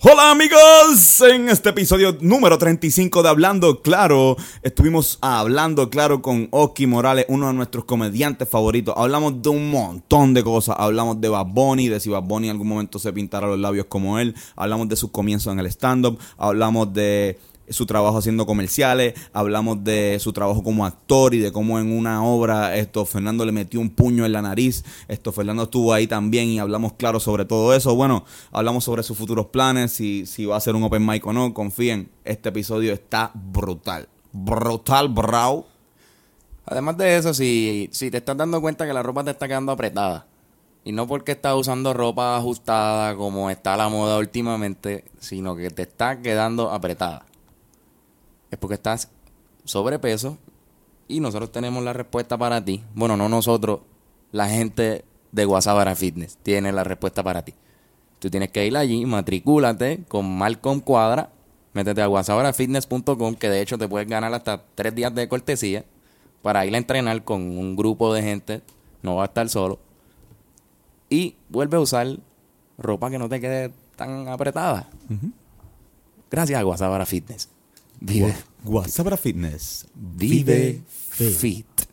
Hola amigos, en este episodio número 35 de Hablando Claro, estuvimos hablando claro con Oki Morales, uno de nuestros comediantes favoritos. Hablamos de un montón de cosas, hablamos de Bad Bunny, de si Bad Bunny en algún momento se pintara los labios como él, hablamos de sus comienzos en el stand-up, hablamos de su trabajo haciendo comerciales, hablamos de su trabajo como actor y de cómo en una obra esto Fernando le metió un puño en la nariz, esto Fernando estuvo ahí también y hablamos claro sobre todo eso. Bueno, hablamos sobre sus futuros planes, si, si va a ser un open mic o no, confíen, este episodio está brutal. Brutal, bro. Además de eso, si, si te estás dando cuenta que la ropa te está quedando apretada, y no porque estás usando ropa ajustada como está la moda últimamente, sino que te está quedando apretada es porque estás sobrepeso y nosotros tenemos la respuesta para ti. Bueno, no nosotros, la gente de Guasabara Fitness tiene la respuesta para ti. Tú tienes que ir allí, matricúlate con Malcolm Cuadra, métete a guasabarafitness.com, que de hecho te puedes ganar hasta tres días de cortesía para ir a entrenar con un grupo de gente, no va a estar solo. Y vuelve a usar ropa que no te quede tan apretada. Gracias a Guasabara Fitness. Vive. WhatsApp Fitness. Vive, fit. Fit.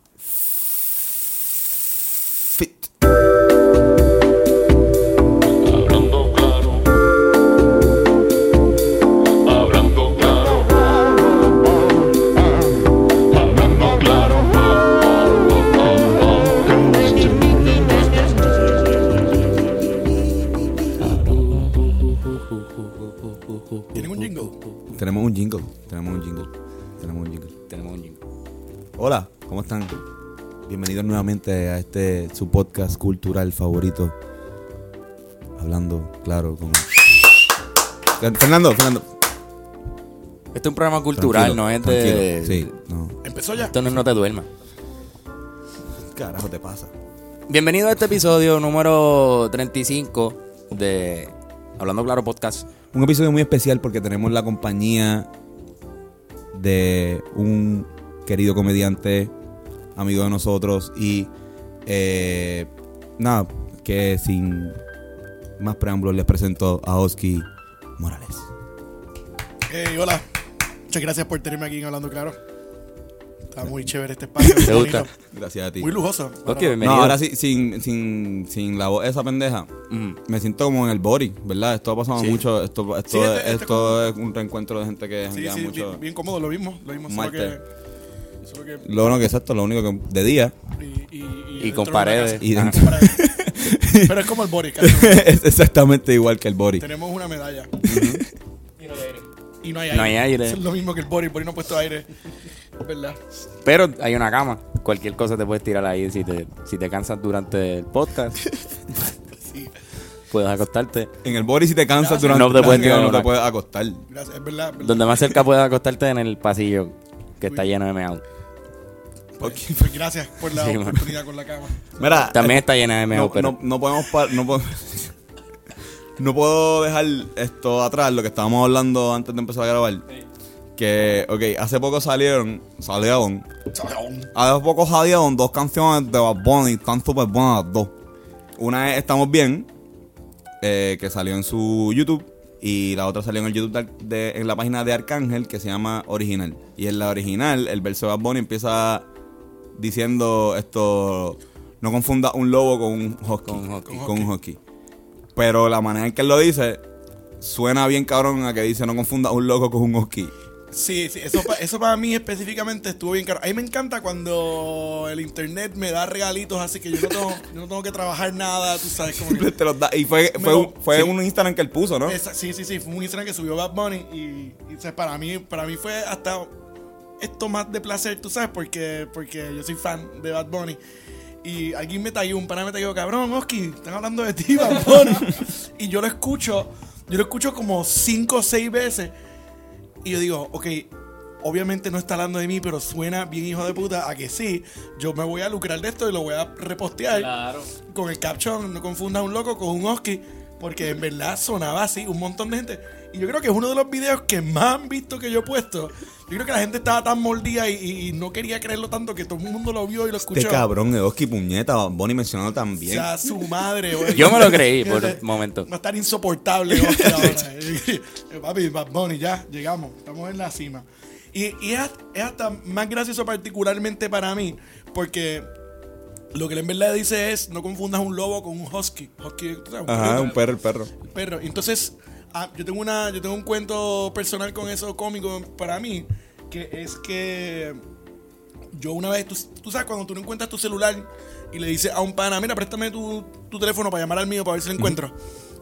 Un jingle, tenemos un jingle, tenemos un jingle. Tenemos un jingle. Hola, ¿cómo están? Bienvenidos nuevamente a este su podcast cultural favorito. Hablando, claro, con Fernando, Fernando. Este es un programa cultural, tranquilo, no es de. Sí, no. ¿Empezó ya? Esto no Te Duermas. ¿Qué carajo te pasa? Bienvenido a este episodio número 35 de Hablando Claro Podcast. Un episodio muy especial porque tenemos la compañía de un querido comediante, amigo de nosotros y eh, nada, que sin más preámbulos les presento a Oski Morales. Hey, hola. Muchas gracias por tenerme aquí en Hablando Claro. Está muy chévere este espacio. ¿Te gusta? bonito, Gracias a ti. Muy lujoso. Ok, bienvenido. No, ahora sí, sin, sin, sin la voz esa pendeja, me siento como en el body, ¿verdad? Esto ha pasado Sí. mucho, esto, esto, Sí, este- este esto como- es un reencuentro de gente que Sí, mucho. bien, bien cómodo, lo mismo. Lo mismo, solo que... Solo que... Lo único que exacto, lo único que de día Y, y, Y dentro con paredes. y dentro. Pero es como el body, casi. es exactamente igual que el body. Tenemos una medalla. Y no hay aire. No hay aire. Es lo mismo que el body. El body no ha puesto aire. Verdad. Pero hay una cama. Cualquier cosa te puedes tirar ahí si te, si te cansas durante el podcast. Sí. puedes acostarte. En el body si te cansas Gracias. durante No te puedes tirar no te puedes acostar. Gracias. Es verdad. es verdad. Donde más cerca puedes acostarte en el pasillo que está lleno de meao. Pues, pues gracias por la Sí, man. oportunidad con la cama. Mira, También está llena de meao, no, pero no, no podemos par- no, puedo, no puedo dejar esto atrás, lo que estábamos hablando antes de empezar a grabar. Que, ok, hace poco salieron, salieron, hace poco salieron dos canciones de Bad Bunny, están súper buenas las dos. Una es Estamos Bien, eh, que salió en su YouTube, y la otra salió en el YouTube de, de- en la página de Arcángel, que se llama Original. Y en la original, el verso de Bad Bunny empieza diciendo esto, no confunda un lobo con un husky. Con husky. Con un husky. Pero la manera en que él lo dice, suena bien cabrón a que dice no confunda un loco con un husky. Sí, sí, eso, eso para mí específicamente estuvo bien caro. A mí me encanta cuando el internet me da regalitos así que yo no tengo, yo no tengo que trabajar nada, tú sabes. Que- Te los da- y fue, fue, lo- fue sí. un Instagram que él puso, ¿no? Esa- sí, sí, sí, fue un Instagram que subió Bad Bunny y, y, o sea, para mí para mí fue hasta esto más de placer, tú sabes, porque, porque yo soy fan de Bad Bunny. Y alguien me taguió, un pana me taguió, cabrón, Oski, están hablando de ti, Bad Bunny. y yo lo escucho, yo lo escucho como cinco o seis veces. Y yo digo, ok, obviamente no está hablando de mí, pero suena bien hijo de puta a que sí. Yo me voy a lucrar de esto y lo voy a repostear Claro. con el caption, no confundas un loco con un husky. Porque en verdad sonaba así, un montón de gente. Y yo creo que es uno de los videos que más han visto que yo he puesto. Yo creo que la gente estaba tan mordida y, no quería creerlo tanto que todo el mundo lo vio y lo escuchó. Este cabrón, Eoski Puñeta, Bonnie mencionado O también. sea, su madre, güey. Yo me lo creí por un momento. Va a estar insoportable Oscar, ahora. Eh, Papi, Bad Bunny, ya, llegamos. Estamos en la cima. Y, y es, es hasta más gracioso particularmente para mí, porque lo que él en verdad dice es, no confundas un lobo con un husky. Husky, un Ajá, un perro, el perro. perro. Entonces, ah, yo tengo una, yo tengo un cuento personal con eso cómico para mí, que es que yo una vez, tú, tú sabes, cuando tú no encuentras tu celular y le dices a un pana, mira, préstame tu, tu teléfono para llamar al mío para ver si lo encuentro.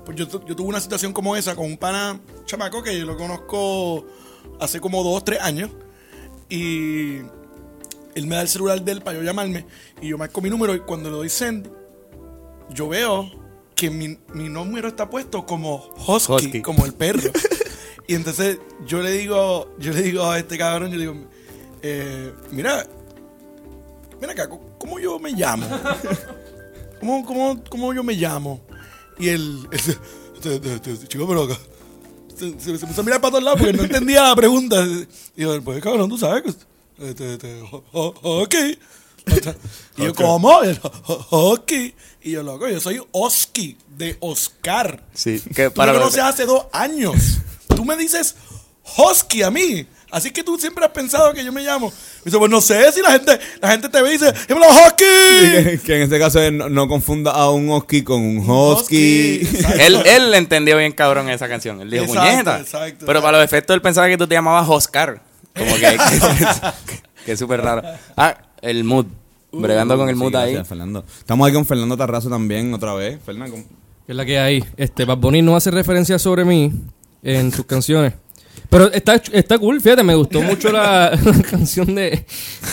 Pues yo, yo tuve una situación como esa con un pana chamaco que yo lo conozco hace como dos, tres años. Y él me da el celular de él para yo llamarme. Y yo marco mi número y cuando le doy send, yo veo que mi, mi número está puesto como Husky, Husky. como el perro. y entonces yo le digo, yo le digo a este cabrón, yo le digo, eh, mira, mira acá, ¿cómo yo me llamo? ¿Cómo, cómo, cómo yo me llamo? Y él, chico, pero acá. Se, se, se puso a mirar para todos lados porque no entendía la pregunta. Y yo, pues cabrón, tú sabes que. Este, este, ok. Y yo, ¿cómo? Y él, "O- ok. Y yo, loco, yo soy Oski, de Oscar. Sí, que Tú para me los- conoces hace dos años. Tú me dices Husky a mí. Así que tú siempre has pensado que yo me llamo. Y dice, pues no sé si la gente, la gente te ve y dice, ¡Dímelo, Husky! que, en este caso no, no confunda a un husky con un. Exacto. Él, él entendió bien cabrón esa canción. Él dijo, Exacto, puñeta. exacto, Pero exacto. para los efectos él pensaba que tú te llamabas Oscar. Como que, que, que es súper raro. Ah, el mood. Bregando con el Sí, mood ahí. gracias, Fernando. Estamos ahí con Fernando Tarrazo también, otra vez. Fernando. Que es la que hay. Este, Bad Bunny no hace referencia sobre mí en sus canciones. Pero está, está cool, fíjate, me gustó mucho la, la canción de,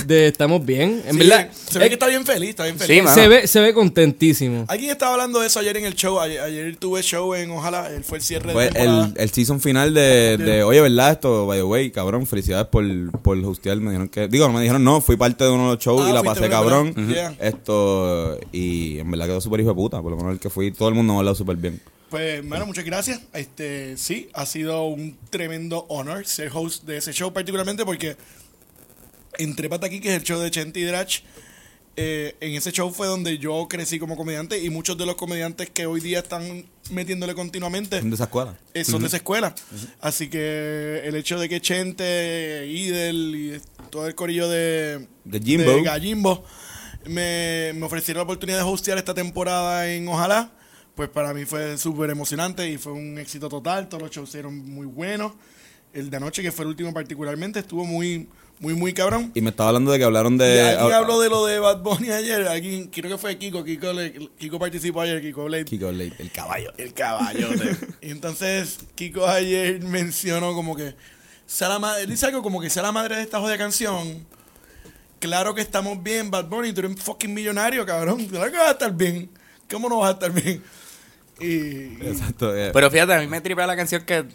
de Estamos Bien. En Sí, verdad, se ve eh, que está bien feliz, está bien feliz. se, ve, se ve contentísimo. Alguien estaba hablando de eso ayer en el show. Ayer, ayer tuve show en Ojalá. Él fue el cierre Fue de el, el season final de, de- Oye, ¿verdad? Esto, by the way, cabrón, felicidades por, por. Me dijeron que. Digo, no me dijeron no, fui parte de uno de los shows Ah, y la pasé cabrón. Esto. Y en verdad quedó súper hijo de puta. Por lo menos el que fui, todo el mundo me ha hablado súper bien. Pues, bueno, muchas gracias. Este, sí, ha sido un tremendo honor ser host de ese show, particularmente porque entre aquí, que es el show de Chente y Drach, eh, en ese show fue donde yo crecí como comediante y muchos de los comediantes que hoy día están metiéndole continuamente Son de esa escuela. eh, son de esa escuela. Así que el hecho de que Chente, Idel y todo el corillo de, De Jimbo. Gallimbo me, me ofrecieron la oportunidad de hostear esta temporada en Ojalá, pues para mí fue súper emocionante y fue un éxito total. Todos los shows fueron muy buenos. El de anoche, que fue el último particularmente, estuvo muy, muy, muy cabrón. Y me estaba hablando de que hablaron de. alguien habló de lo de Bad Bunny ayer. Alguien, creo que fue Kiko. Kiko, le- Kiko participó ayer. Kiko Blade. Kiko Blade, el caballo. El caballote. y entonces Kiko ayer mencionó como que sea la madre, dice algo como que sea la madre de esta jodida canción. Claro que estamos bien, Bad Bunny, tú eres un fucking millonario, cabrón. Claro que vas a estar bien. ¿Cómo no vas a estar bien? Y, Exacto. eh. Pero fíjate, a mí me tripea la canción que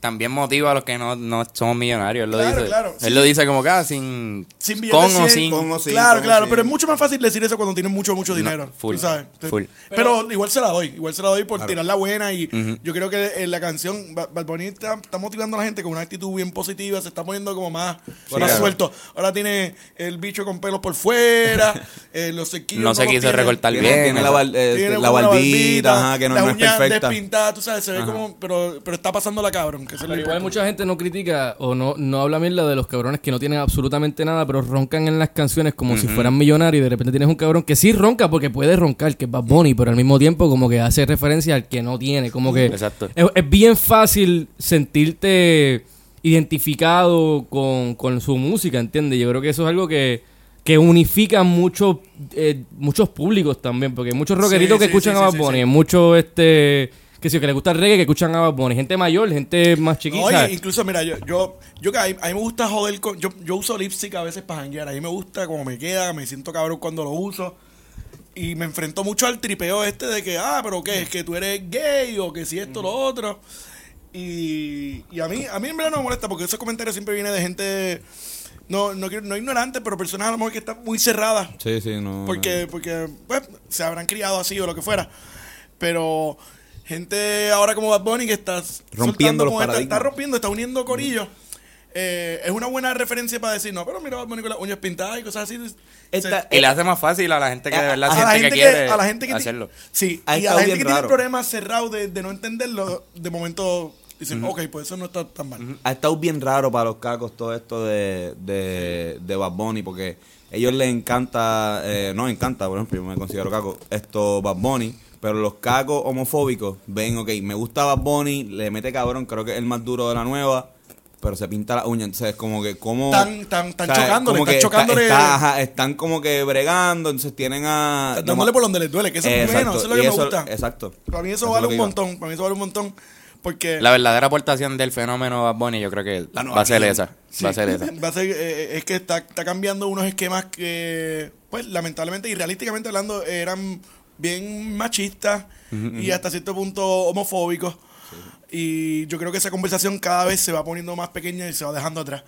también motiva a los que no, no somos millonarios. Él lo dice. claro, Él sí. lo dice como que ah, sin, sin con o sin. con o sin, claro, con claro, sin. pero es mucho más fácil decir eso cuando tienes mucho, mucho dinero. full, tú sabes. full. Pero, igual se la doy, igual se la doy por tirar la buena y yo creo que en la canción Ba- Bad Bunny está, está motivando a la gente con una actitud bien positiva, se está poniendo como más, más claro. suelto. Ahora tiene el bicho con pelos por fuera, eh, los sequillos No se quiso tiene- recortar Tiene, bien. tiene la, eh, tiene la barbita, ajá, que no, las no es perfecta. despintadas, tú sabes, se ve como, pero, pero está pasando la cabrón, que eso es lo Pero igual mucha gente no critica o no, no habla mierda de los cabrones que no tienen absolutamente nada, pero roncan en las canciones como si fueran millonarios y de repente tienes un cabrón que sí ronca porque puede roncar, que es Bad Bunny, pero al mismo tiempo como que hace referencia al que no tiene, como que Exacto. es, es bien fácil sentirte identificado con, con su música, ¿entiendes? Yo creo que eso es algo que, que unifica muchos eh, muchos públicos también, porque hay muchos rockeritos Sí, que sí, escuchan sí, a Bad Bunny, muchos este que sí, que les gusta el reggae que escuchan a Bad Bunny, gente mayor, gente más chiquita. Oye, incluso, mira, yo, yo, yo que a mí, a mí me gusta joder con. Yo, yo uso lipstick a veces para janguear. A mí me gusta como me queda, me siento cabrón cuando lo uso. Y me enfrento mucho al tripeo este de que, ah, pero qué, es que tú eres gay o que si esto, lo otro. Y, y a mí, a mí en verdad no me molesta porque esos comentarios siempre vienen de gente. No, no, quiero- no ignorante, pero personas a lo mejor que están muy cerradas. Sí, sí, no. Porque, porque pues, se habrán criado así o lo que fuera. Pero gente ahora como Bad Bunny que está Rompiendo soltando los como está, paradigmas. está rompiendo, está uniendo corillos. Eh, es una buena referencia para decir, no, pero mira Bad Bunny con las uñas pintadas y cosas así. Esta- Y le hace más fácil a la gente que de A- verdad a la gente que que, quiere a la gente que hacerlo. sí, y a la gente que tiene problemas cerrados de, de no entenderlo, de momento dicen, ok, pues eso no está tan mal. ha estado bien raro para los cacos todo esto de, de, de Bad Bunny porque a ellos les encanta, eh, no encanta, por ejemplo, yo me considero caco, esto Bad Bunny, pero los cacos homofóbicos ven, ok, me gusta Bad Bunny, le mete cabrón, creo que es el más duro de la nueva, pero se pinta la uña, entonces como que como... Están- están- están o sea, chocándole, como están está- chocándole- está- ajá, están como que bregando, entonces tienen a... Están dándole por donde les duele, que eso es bueno, eso es lo que me gusta. Exacto. Para mí eso, Eso es vale un montón, para mí eso vale un montón, porque... La verdadera aportación del fenómeno Bad Bunny yo creo que La nueva va a ser esa. Sí. Va a ser esa. Va a ser, eh, es que está, está cambiando unos esquemas que, pues, lamentablemente y realísticamente hablando, eran bien machistas y hasta cierto punto homofóbicos. Y yo creo que esa conversación cada vez se va poniendo más pequeña y se va dejando atrás.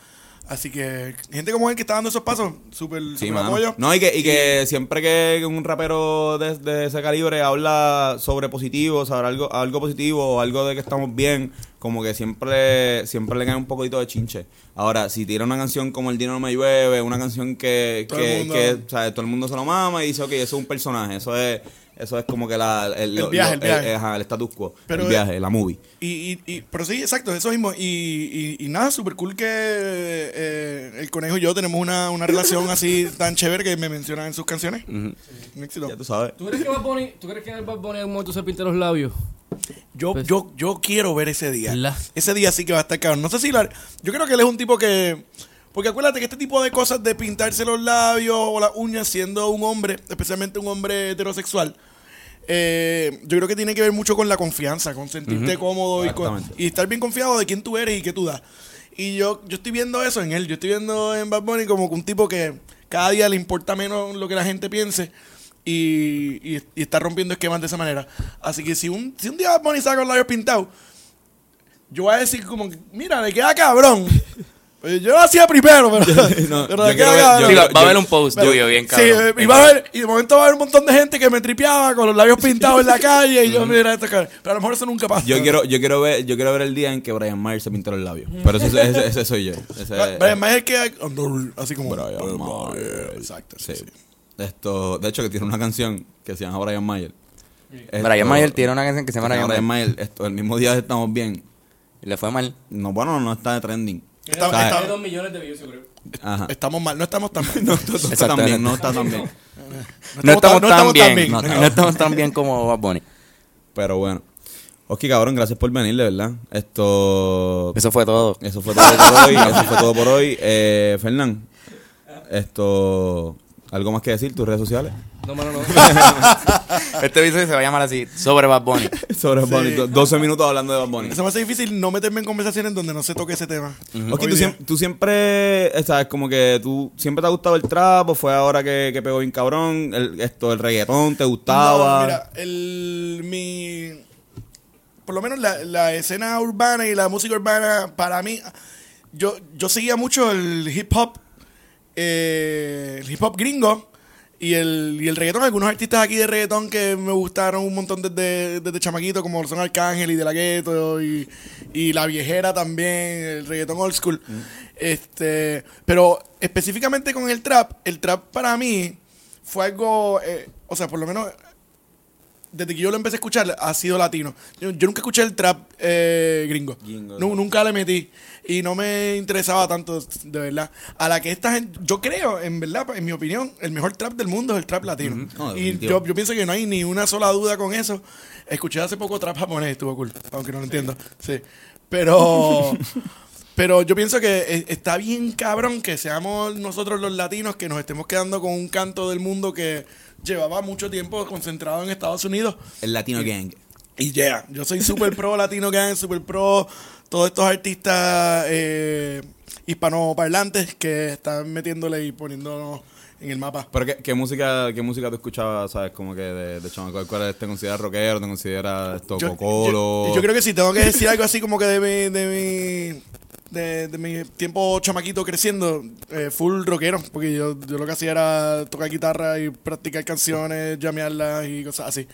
Así que gente como él que está dando esos pasos, súper Sí, apoyo. No, y que, y que siempre que un rapero de, de ese calibre habla sobre positivo, sobre algo, algo positivo o algo de que estamos bien, como que siempre, siempre le cae un poquito de chinche. Ahora, si tira una canción como El Dino no me llueve, una canción que, Todo que, el mundo- que, o sea, todo el mundo se lo mama y dice, ok, eso es un personaje, eso es, eso es como que la, el, lo- viaje, lo- el viaje. ajá, el status quo, Pero, el viaje, la movie. Y, y, y- pero sí, exacto, eso mismo. Y, y, y nada, súper cool que eh, el conejo y yo tenemos una, una relación así tan chévere que me mencionan en sus canciones. Un éxito. Ya tú sabes. ¿Tú crees que Bad Bunny, ¿tú crees que en el Bad Bunny en algún momento se pinte los labios? Yo, Pues- yo, yo quiero ver ese día. Ese día sí que va a estar cabrón. No sé si la, yo creo que él es un tipo que. Porque acuérdate que este tipo de cosas de pintarse los labios o las uñas siendo un hombre, especialmente un hombre heterosexual, eh, yo creo que tiene que ver mucho con la confianza, con sentirte cómodo y, con- y estar bien confiado de quién tú eres y qué tú das. Y yo, yo estoy viendo eso en él. Yo estoy viendo en Bad Bunny como que un tipo que cada día le importa menos lo que la gente piense y, y- y está rompiendo esquemas de esa manera. Así que si un, si un día Bad Bunny saca los labios pintados, yo voy a decir como que, mira, le queda cabrón. Pues yo lo hacía primero, pero, no, pero yo le quiero queda ver- cabrón. yo Sí, va, a haber un post Pero- tuyo bien Sí, cabrón. eh, y, va a haber- y de momento va a haber un montón de gente que me tripeaba con los labios pintados en la calle y yo, mira, esto. Pero a lo mejor eso nunca pasa. Yo quiero, yo quiero ver, yo quiero ver el día en que Brian Myers se pintó los labios. Pero ese, ese, ese soy yo. Ese- Brian Mayer que así como Brian. Mayer, Exacto, sí, Sí. Esto, de hecho, que tiene una canción que se llama Brian Mayer. Esto- Brian Mayer tiene una canción que se llama Brian Mayer. Mayer. Esto, el mismo día de estamos bien. Y le fue mal. No, bueno, no está de trending. Está- O sea, está- dos millones de views, yo creo. Ajá. Estamos mal, no estamos tan mal. No, está- no está Exacto, tan bien, no. está tan bien. No estamos tan bien. No, No estamos tan bien como Bad Bunny. Pero bueno. Ok, cabrón, gracias por venir, de verdad. Esto. Eso fue todo. Eso fue todo por hoy. Eso fue todo por hoy. Eh, Fernán, esto. ¿Algo más que decir? ¿Tus redes sociales? No, mano, no. Este episodio se va a llamar así, sobre Bad Bunny. Sobre Bad Bunny. Do- 12 minutos hablando de Bad Bunny. Se me hace difícil no meterme en conversaciones donde no se toque ese tema. Ok, tú, día. siem- tú siempre, sabes, como que tú siempre te ha gustado el trap o fue ahora que, que pegó bien cabrón, el, esto, el reggaetón, te gustaba. No, mira, el, mi, por lo menos la, la escena urbana y la música urbana, para mí, yo, yo seguía mucho el hip hop, eh, el hip hop gringo y el, y el reggaetón. Algunos artistas aquí de reggaetón que me gustaron un montón desde, desde chamaquito, como son Arcángel y De La Ghetto y, y La Viejera también, el reggaetón old school. Este, pero específicamente con el trap, el trap para mí fue algo, eh, o sea, por lo menos desde que yo lo empecé a escuchar, ha sido latino. Yo, yo nunca escuché el trap eh, gringo. No. Nunca le metí. Y no me interesaba tanto, de verdad. A la que esta gente, yo creo, en verdad, en mi opinión, el mejor trap del mundo es el trap latino. No, y yo pienso que no hay ni una sola duda con eso. Escuché hace poco trap japonés, estuvo cool, aunque no lo entiendo. Sí. Pero... Pero yo pienso que eh, está bien cabrón que seamos nosotros los latinos que nos estemos quedando con un canto del mundo que llevaba mucho tiempo concentrado en Estados Unidos. El Latino Gang. Y yeah, yo soy súper pro Latino Gang, súper pro todos estos artistas eh, hispanoparlantes que están metiéndole y poniéndonos en el mapa. Pero ¿qué, qué música qué música tú escuchabas, sabes, como que de, de chamaco? ¿Cuál es- te consideras rockero? ¿Te consideras esto, Yo, cocolo? yo- yo creo que si tengo que decir algo así como que de mi, de mi, de, de mi tiempo chamaquito creciendo, eh, full rockero, porque yo, yo lo que hacía era tocar guitarra y practicar canciones, llamearlas y cosas así.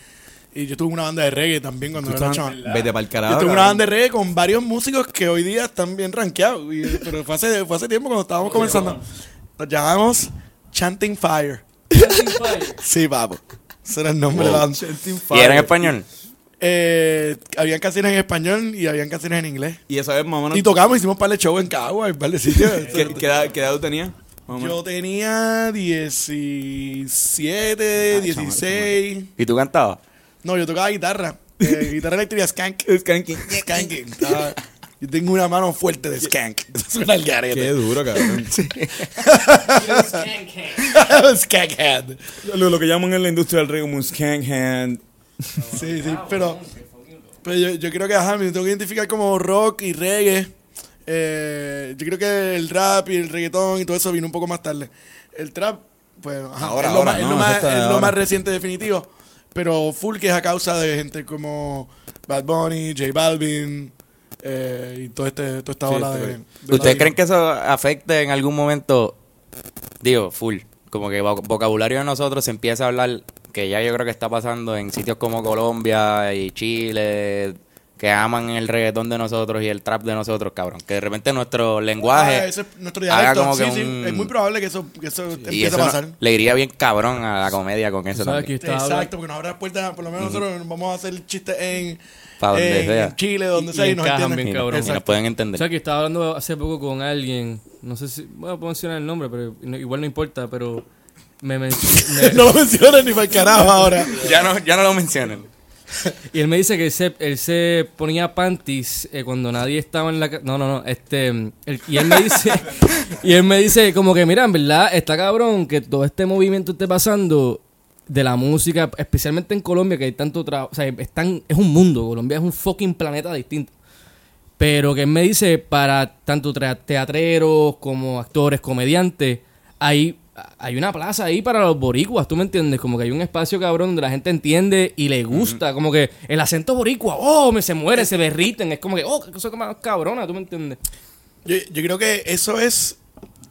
Y yo tuve una banda de reggae también cuando era chaval. Vete para el carajo. Yo tuve una banda de reggae con varios músicos que hoy día están bien rankeados. y- Pero fue hace, fue hace tiempo cuando estábamos comenzando. Nos llamamos Chanting Fire. Sí, papo. Ese era el nombre de la banda. ¿Y era en español? Eh, habían canciones en español y habían canciones en inglés. Y esa vez más o menos. Y tocamos, hicimos un par de shows en Cagua, un par de sitios. ¿Qué, qué edad, qué edad tú tenías? Yo tenía 17, 16. ¿Y tú cantabas? No, yo tocaba guitarra. Eh, guitarra eléctrica Skank. Skanky. Skank. Estaba- Yo tengo una mano fuerte de Skank. Eso suena al Qué duro, cabrón. Skank Head. Lo, lo que llaman en la industria del reggae un skank hand. Sí, sí, pero, pero yo, yo creo que ajá, me tengo que identificar como rock y reggae. Eh, yo creo que el rap y el reggaetón y todo eso vino un poco más tarde. El trap, pues, ajá, Ahora, es, lo, ahora, más, es no, lo más- de es lo más reciente definitivo. Pero full que es a causa de gente como Bad Bunny, J Balvin eh, y todo este, toda esta Sí, ola este de, de ¿Ustedes la- creen que eso afecte en algún momento? Digo, full. Como que vo- vocabulario de nosotros se empieza a hablar, que ya yo creo que está pasando en sitios como Colombia y Chile, que aman el reggaetón de nosotros y el trap de nosotros, cabrón. Que de repente nuestro lenguaje Ah, ese es nuestro haga como Sí, que sí, un- Es muy probable que eso, que eso y empiece eso a no- pasar. le iría bien cabrón a la comedia con eso ¿Sabes también. Exacto, porque nos abre las puertas, por lo menos nosotros vamos a hacer chistes en, donde en sea. Chile, donde Y- sea, y y nos entienden. bien, cabrón. y nos Exacto. pueden O entender. sea, que estaba hablando hace poco con alguien, no sé si, bueno, puedo mencionar el nombre, pero no- igual no importa, pero me No lo menciones ni para el carajo ahora. Ya no, ya no lo mencionan. y él me dice que él se, él se ponía panties eh, cuando nadie estaba en la no, no, no, este, él- y él me dice, y él me dice como que, mira, en verdad, está cabrón que todo este movimiento esté pasando de la música, especialmente en Colombia, que hay tanto trabajo, o sea, es, tan- es un mundo, Colombia es un fucking planeta distinto. Pero que él me dice, para tanto teatreros como actores, comediantes, hay, hay una plaza ahí para los boricuas, ¿tú me entiendes? Como que hay un espacio cabrón donde la gente entiende y le gusta. Como que el acento boricua, oh, me se muere, se derriten. Es como que, oh, qué cosa más cabrona, ¿tú me entiendes? Yo, yo creo que eso es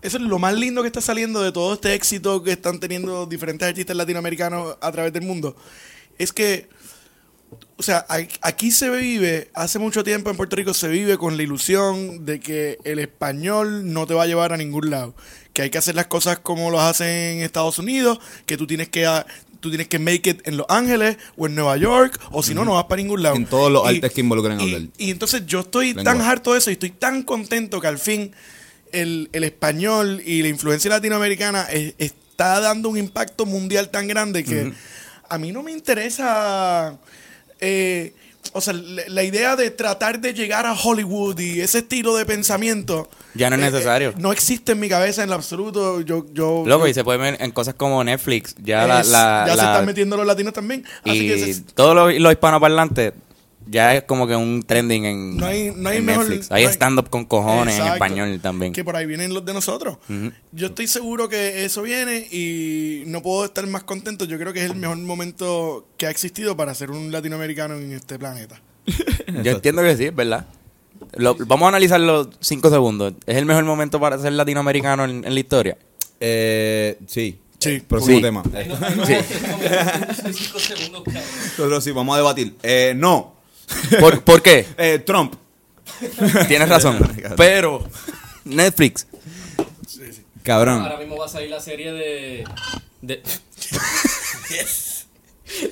eso es lo más lindo que está saliendo de todo este éxito que están teniendo diferentes artistas latinoamericanos a través del mundo. Es que, o sea, a- aquí se vive, hace mucho tiempo en Puerto Rico se vive con la ilusión de que el español no te va a llevar a ningún lado. Que hay que hacer las cosas como los hacen en Estados Unidos, que tú tienes que... Tú tienes que make it en Los Ángeles o en Nueva York, o si no, no vas para ningún lado. En todos los Y- artes que involucran y- hablar. y entonces yo estoy tan harto de eso y estoy tan contento que al fin el, el español y la influencia latinoamericana es- está dando un impacto mundial tan grande que a mí no me interesa. Eh, o sea, la, idea de tratar de llegar a Hollywood y ese estilo de pensamiento. Ya no es eh, necesario. eh, no existe en mi cabeza en lo absoluto. Yo, yo, Loco, yo- y se puede ver en cosas como Netflix. Ya la, es- la- ya se están metiendo los latinos también. Así que y todos los, los hispanoparlantes ya es como que un trending en, No hay- no hay en mejor- Netflix. no Hay hay- stand-up con cojones en español también. Que por ahí vienen los de nosotros. Yo estoy seguro que eso viene y no puedo estar más contento. Yo creo que es el mejor momento que ha existido para ser un latinoamericano en este planeta. Yo entiendo que sí, es verdad. Lo- vamos a analizar los cinco segundos. ¿Es el mejor momento para ser latinoamericano en, en la historia? Eh, sí. Sí. Próximo Sí. tema. Nosotros sí, vamos a debatir. Eh, no. ¿Por, por qué? Eh, Trump. Tienes razón. Pero Netflix. Cabrón. Ahora mismo va a salir la serie de. de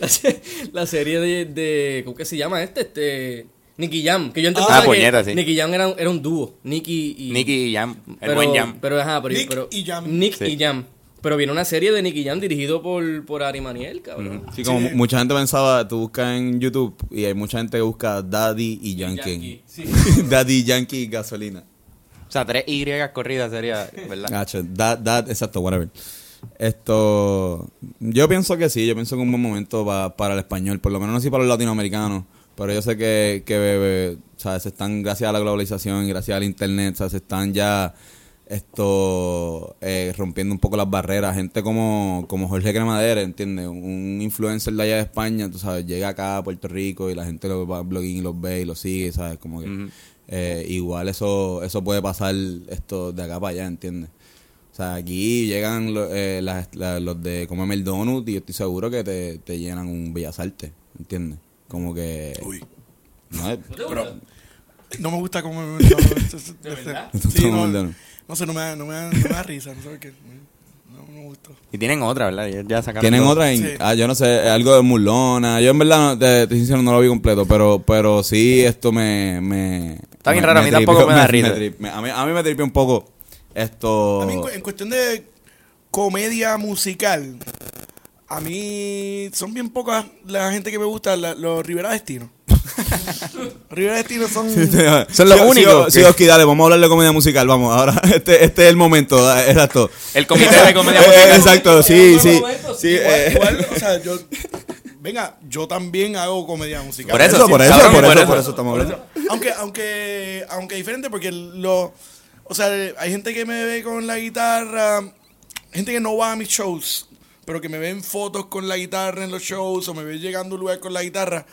la, se- la serie de, de. ¿Cómo que se llama este? Este. Nicky Jam. Que yo antes Ah, que puñeta, sí. Nicky Jam era, un- era un dúo. Nicky y. Nicky Jam. El pero, buen Jam. Pero, ajá, pero, Nick pero- y Jam. Nick Sí. y Jam. Pero viene una serie de Nicky Jam dirigido por, por Ari Maniel, cabrón. Sí, como mu- mucha gente pensaba, tú buscas en YouTube y hay mucha gente que busca Daddy y Yankee. Yankee, sí. Daddy, Yankee y gasolina. O sea, tres Y corridas sería, ¿verdad? Gacho, dad, dad, exacto, whatever. Esto, yo pienso que sí, yo pienso que es un buen momento pa- para el español, por lo menos no así para los latinoamericanos, pero yo sé que, que eh, ¿sabes? se están, gracias a la globalización y gracias al internet, ¿sabes? se están ya esto eh, rompiendo un poco las barreras. Gente como, como Jorge Cremadera, ¿entiendes? Un influencer de allá de España, tú sabes, llega acá a Puerto Rico y la gente lo va a blogging y los ve y los sigue, ¿sabes? Como que eh, igual eso, eso puede pasar esto de acá para allá, ¿entiendes? O sea, aquí llegan lo- eh, las- la- los de Comeme el Donut y yo estoy seguro que te, te llenan un Bellas Artes, ¿entiendes? Como que... Uy. No, es- No me gusta cómo me... No, ¿De verdad? Sí, no, no sé, no me, da- no, me da, no me da risa, no sé por qué. No, no me gustó. Y tienen otra, ¿verdad? Ya- Ya sacaron Tienen otra en, Sí. ah, yo no sé, algo de Mulona. Yo en verdad, no, te, te soy sincero, no lo vi completo, pero, pero sí esto me, me Está bien me- raro, a mí tampoco me da risa. me- a, mí, a mí me tripió un poco esto. A mí, en cu- en cuestión de comedia musical, a mí son bien pocas la gente que me gusta, la- los Rivera Destino. Rivera Destino son... Son los Sí, únicos Sí, Oski, dale, vamos a hablar de comedia musical, vamos. Ahora, este, este es el momento, da- exacto. El comité de comedia Eh, musical. exacto, sí, sí. sí igual, eh, igual, o sea, yo... Venga, yo también hago comedia musical. Por eso, por eso, por por eso, por eso estamos hablando. Aunque, aunque, aunque diferente, porque lo, o sea, hay gente que me ve con la guitarra, gente que no va a mis shows, pero que me ven fotos con la guitarra en los shows o me ve llegando a un lugar con la guitarra,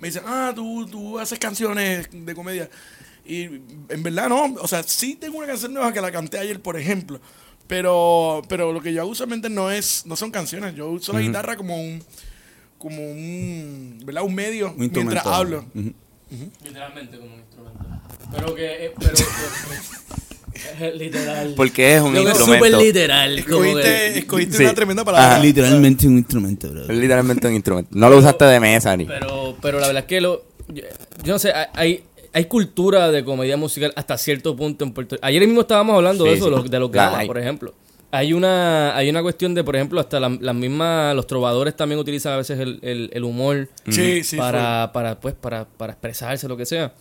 me dicen, ah, tú, tú haces canciones de comedia. Y en verdad no, o sea, sí tengo una canción nueva que la canté ayer, por ejemplo. Pero, pero lo que yo hago usualmente no es, no son canciones, yo uso la guitarra como un, como un, ¿verdad? Un medio Un instrumento. mientras hablo. Literalmente como un instrumento. Pero que. eh, Pero. que- es literal. Porque es un que Es instrumento. súper literal. Escogiste, que- escogiste Sí. una tremenda palabra. Ajá. Literalmente un instrumento, bro. Es literalmente un instrumento. No lo usaste de mesa ni. Pero, pero la verdad es que lo. Yo, yo no sé, hay. Hay cultura de comedia musical hasta cierto punto en Puerto Rico. Ayer mismo estábamos hablando Sí, de eso, sí. de los gamas, hay. por ejemplo. Hay una, hay una cuestión de, por ejemplo, hasta la- las mismas, los trovadores también utilizan a veces el, el- el humor Sí, sí. para, para, pues, para, para expresarse, lo que sea.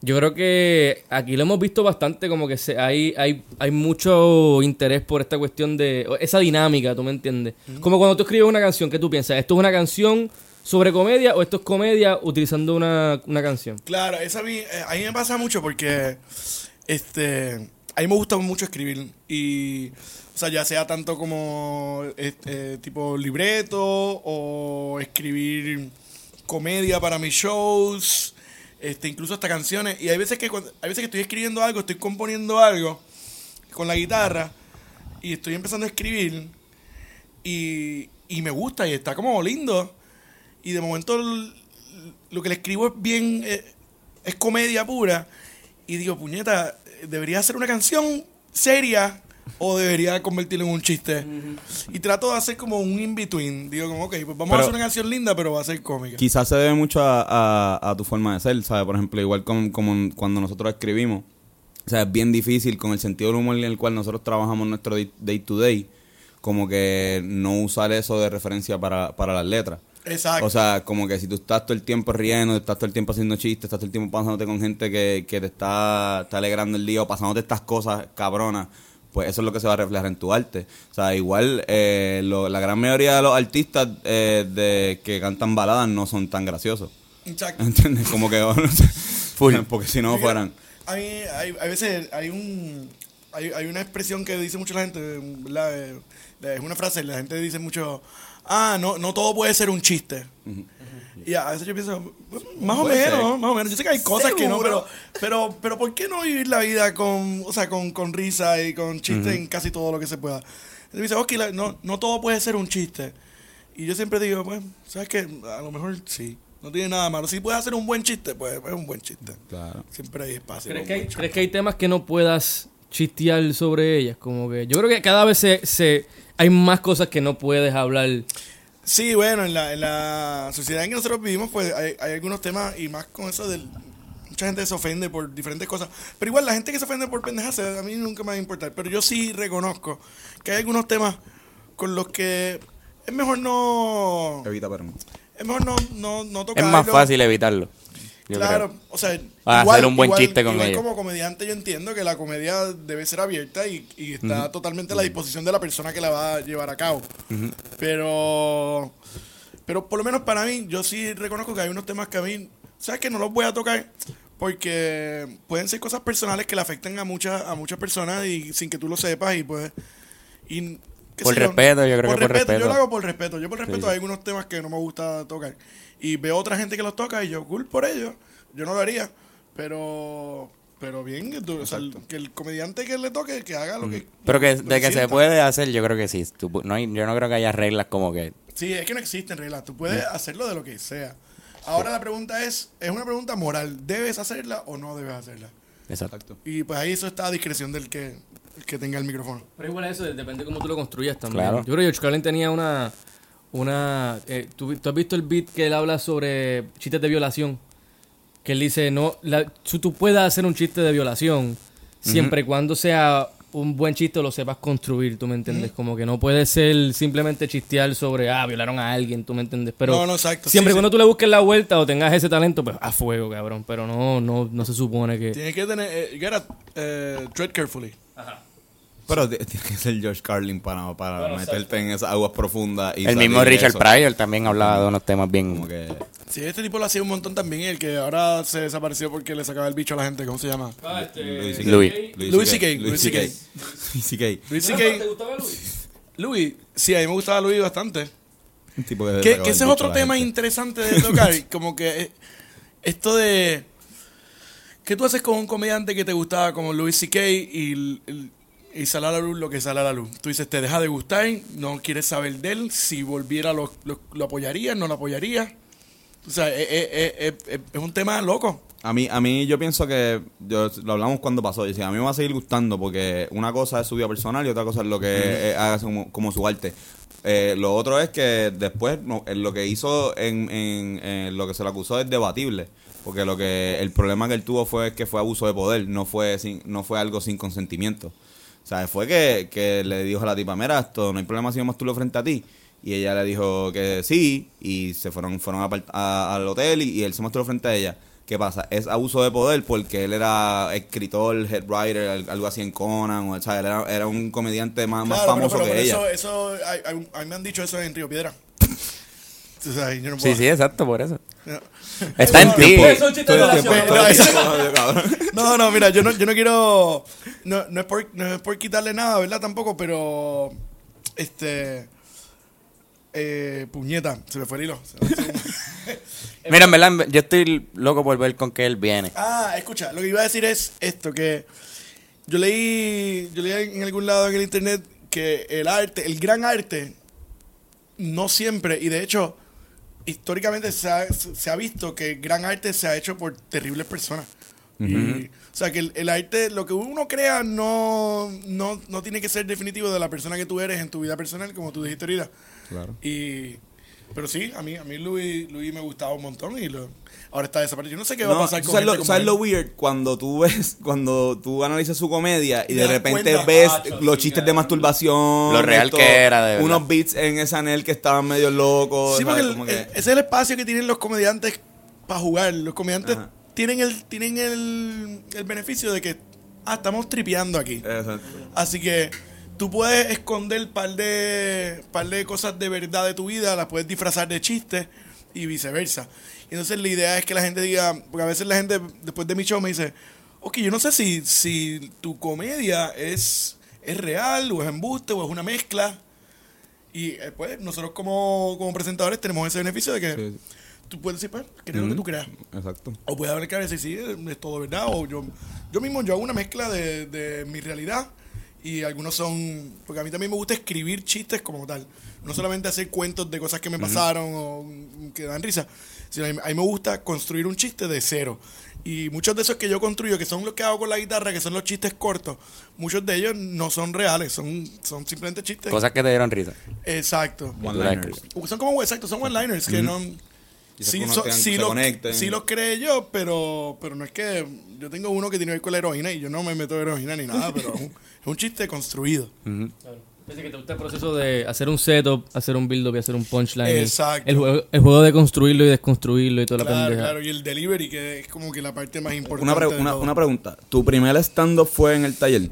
Yo creo que aquí lo hemos visto bastante, como que se, hay, hay, hay mucho interés por esta cuestión de esa dinámica, ¿tú me entiendes? Como cuando tú escribes una canción, ¿qué tú piensas? ¿Esto es una canción sobre comedia o esto es comedia utilizando una, una canción? Claro, eso a mí, eh, a me pasa mucho porque este, a mí me gusta mucho escribir y, o sea, ya sea tanto como este, tipo libreto o escribir comedia para mis shows, este, incluso hasta canciones. Y hay veces que hay veces que estoy escribiendo algo, estoy componiendo algo con la guitarra y estoy empezando a escribir y, y me gusta y está como lindo. Y de momento lo que le escribo es bien, eh, es comedia pura. Y digo, puñeta, debería ser una canción seria o debería convertirlo en un chiste. Y trato de hacer como un in-between. Digo, como, ok, pues vamos Pero- a hacer una canción linda, pero va a ser cómica. Quizás se debe mucho a, a- a tu forma de ser, ¿sabes? Por ejemplo, igual como, como cuando nosotros escribimos. O sea, es bien difícil con el sentido del humor en el cual nosotros trabajamos nuestro day, day to day, como que no usar eso de referencia para, para las letras. Exacto. O sea, como que si tú estás todo el tiempo riendo, estás todo el tiempo haciendo chistes, estás todo el tiempo pasándote con gente que, que te está, está alegrando el día o pasándote estas cosas cabronas, pues eso es lo que se va a reflejar en tu arte. O sea, igual eh, lo- la gran mayoría de los artistas eh, de, que cantan baladas no son tan graciosos. Exacto. ¿Entiendes? Como que, porque si no fueran... A mí, hay, hay veces hay un hay, hay una expresión que dice mucho la gente, ¿verdad? Eh, Es una frase, la gente dice mucho, ah, no, no todo puede ser un chiste. Y a veces yo pienso, más o menos, ser. más o menos. Yo sé que hay cosas que no, pero, pero, pero ¿por qué no vivir la vida con, o sea, con, con risa y con chiste en casi todo lo que se pueda? Entonces me dice, ok, la- no, no todo puede ser un chiste. Y yo siempre digo, pues, ¿sabes qué? A lo mejor sí. No tiene nada malo. Si puedes hacer un buen chiste, pues es un buen chiste. Claro. Siempre hay espacio. ¿Crees para que, hay, crees que hay temas que no puedas chistear sobre ellas? Como que yo creo que cada vez se, se hay más cosas que no puedes hablar. Sí, bueno, en la, en la sociedad en que nosotros vivimos, pues hay, hay algunos temas y más con eso del... Mucha gente se ofende por diferentes cosas. Pero igual la gente que se ofende por pendejas, a mí nunca me va a importar. Pero yo sí reconozco que hay algunos temas con los que es mejor no... Evita, pero Es mejor no, no, no Es tocarlo. más fácil evitarlo. Claro, creo. o sea, Ah, hacer un buen chiste con igual ella. como comediante yo entiendo que la comedia debe ser abierta y, y está totalmente a la disposición de la persona que la va a llevar a cabo. Pero, pero por lo menos para mí, yo sí reconozco que hay unos temas que a mí, sabes que no los voy a tocar porque pueden ser cosas personales que le afecten a muchas a muchas personas y sin que tú lo sepas y pues y Por respeto, yo creo que por respeto. Yo lo hago por respeto. Yo por respeto sí. hay algunos temas que no me gusta tocar. Y veo otra gente que los toca y yo, cool por ellos. Yo no lo haría. Pero pero bien, que, tú- o sea, el- que el comediante que le toque, que haga lo que... Pero que lo de que se puede hacer, yo creo que sí. Tú no hay- yo no creo que haya reglas como que. Sí, es que no existen reglas. Tú puedes hacerlo de lo que sea. Ahora la pregunta es, es una pregunta moral. ¿Debes hacerla o no debes hacerla? Exacto. Y pues ahí eso está a discreción del que, el que tenga el micrófono. Pero igual eso depende de cómo tú lo construyas también. Claro. Yo creo que George Carlin tenía una... una eh, ¿tú, tú has visto el beat que él habla sobre chistes de violación? Que él dice, no, la, tú, puedes hacer un chiste de violación siempre y cuando sea un buen chiste lo sepas construir, ¿tú me entiendes? Como que no puede ser simplemente chistear sobre, ah, violaron a alguien, ¿tú me entiendes? Pero No, no, exacto. siempre Sí, cuando sí. tú le busques la vuelta o tengas ese talento, pues a fuego, cabrón. Pero no, no, no se supone que... Tienes que tener, eh, you gotta, eh, tread carefully. Pero ti- tiene que ser George Carlin para, para meterte en esas aguas profundas. Y El mismo Richard eso. Pryor también hablaba de unos temas bien... Como que. Sí, este tipo lo hacía un montón también. El que ahora se desapareció porque le sacaba el bicho a la gente. ¿Cómo se llama? Louis C.K. Louis. Louis C.K. Louis Louis C.K. Louis C.K. Luis C.K. gustaba Luis? Louis. Sí, a mí me gustaba Louis bastante. Un tipo que Que, que el ese es otro tema gente. interesante de tocar. como que eh, esto de. ¿Qué tú haces con un comediante que te gustaba como Louis C.K. y, y, y sale a la luz lo que sale a la luz? Tú dices, te deja de gustar, no quieres saber de él. Si volviera, lo, lo, lo apoyarías, no lo apoyarías. O sea, es, es- es- es- es un tema loco. A mí, a mí yo pienso que yo, lo hablamos cuando pasó. Decía, a mí me va a seguir gustando porque una cosa es su vida personal y otra cosa es lo que haga como, como su arte. Eh, lo otro es que después no, lo que hizo en, en- en lo que se le acusó es debatible. Porque lo que el problema que él tuvo fue que fue abuso de poder, no fue sin, no fue algo sin consentimiento. O sea, fue que, que le dijo a la tipa, mira, esto no hay problema si yo masturbo frente a ti. Y ella le dijo que sí, y se fueron, fueron a a- al hotel y, y él se mostró frente a ella. ¿Qué pasa? Es abuso de poder porque él era escritor, head writer, al- algo así en Conan, o sea, él era, era un comediante más, más pero- famoso pero- que pero ella. Eso, eso, a, a- a mí me han dicho eso en Río Piedra. O sea, yo no Sí, sí, exacto, por eso. Está en ti. No, no, mira, yo no, yo no quiero. No, no, es por, no es por quitarle nada, ¿verdad? Tampoco, pero. Este. Eh, puñeta, se me fue el hilo. Mira, en verdad, yo estoy loco por ver con qué él viene. ah, escucha, lo que iba a decir es esto: que yo leí, yo leí en algún lado en el internet que el arte, el gran arte, no siempre, y de hecho, históricamente se ha, se ha visto que el gran arte se ha hecho por terribles personas. Y, o sea, que el, el arte, lo que uno crea, no, no, no tiene que ser definitivo de la persona que tú eres en tu vida personal, como tú dijiste ahorita. Claro. Y, pero sí, a mí, a mí Louis, Louis me gustaba un montón y lo, ahora está desaparecido. Yo no sé qué va a pasar ¿tú con ¿sabes, gente lo, como sabes él. lo weird? Cuando tú ves, cuando tú analizas su comedia y de repente cuenta. ves Ah, los sí, chistes de masturbación. Lo real esto, que era, de verdad. Unos beats en esa anel que estaban medio locos. Sí, ¿sabes? porque el- Como que- ese es el espacio que tienen los comediantes para jugar. Los comediantes Ajá. tienen el tienen el, el beneficio de que ah, estamos tripeando aquí. Exacto. Así que tú puedes esconder par de, par de cosas de verdad de tu vida, las puedes disfrazar de chistes y viceversa. Y entonces la idea es que la gente diga, porque a veces la gente después de mi show me dice, ok, yo no sé si, si tu comedia es, es real o es embuste o es una mezcla. Y eh, pues nosotros como, como presentadores tenemos ese beneficio de que Sí. tú puedes decir, pues, creer lo que tú creas. Exacto. O puede haber que decir, sí, es todo verdad. O yo, yo mismo yo hago una mezcla de, de mi realidad. Y algunos son. Porque a mí también me gusta escribir chistes como tal. No solamente hacer cuentos de cosas que me pasaron o mm, que dan risa. Sino a mí, a mí me gusta construir un chiste de cero. Y muchos de esos que yo construyo, que son los que hago con la guitarra, que son los chistes cortos, muchos de ellos no son reales, son, son simplemente chistes. Cosas que te dieron risa. Exacto. One-liners. Son como, exacto, son one-liners que no... Quizás Sí, que uno so- tengan- sí se lo, sí lo creé yo, pero, pero no es que... Yo tengo uno que tiene que ver con la heroína y yo no me meto heroína ni nada, pero es un, es un chiste construido. Parece que te gusta el proceso de hacer un setup, hacer un build-up y hacer un punchline. Exacto. El juego, el juego de construirlo y desconstruirlo y toda la Claro, pendeja. claro, y el delivery que es como que la parte más importante Una, pre- una, una pregunta. ¿Tu primer stand-up fue en el taller?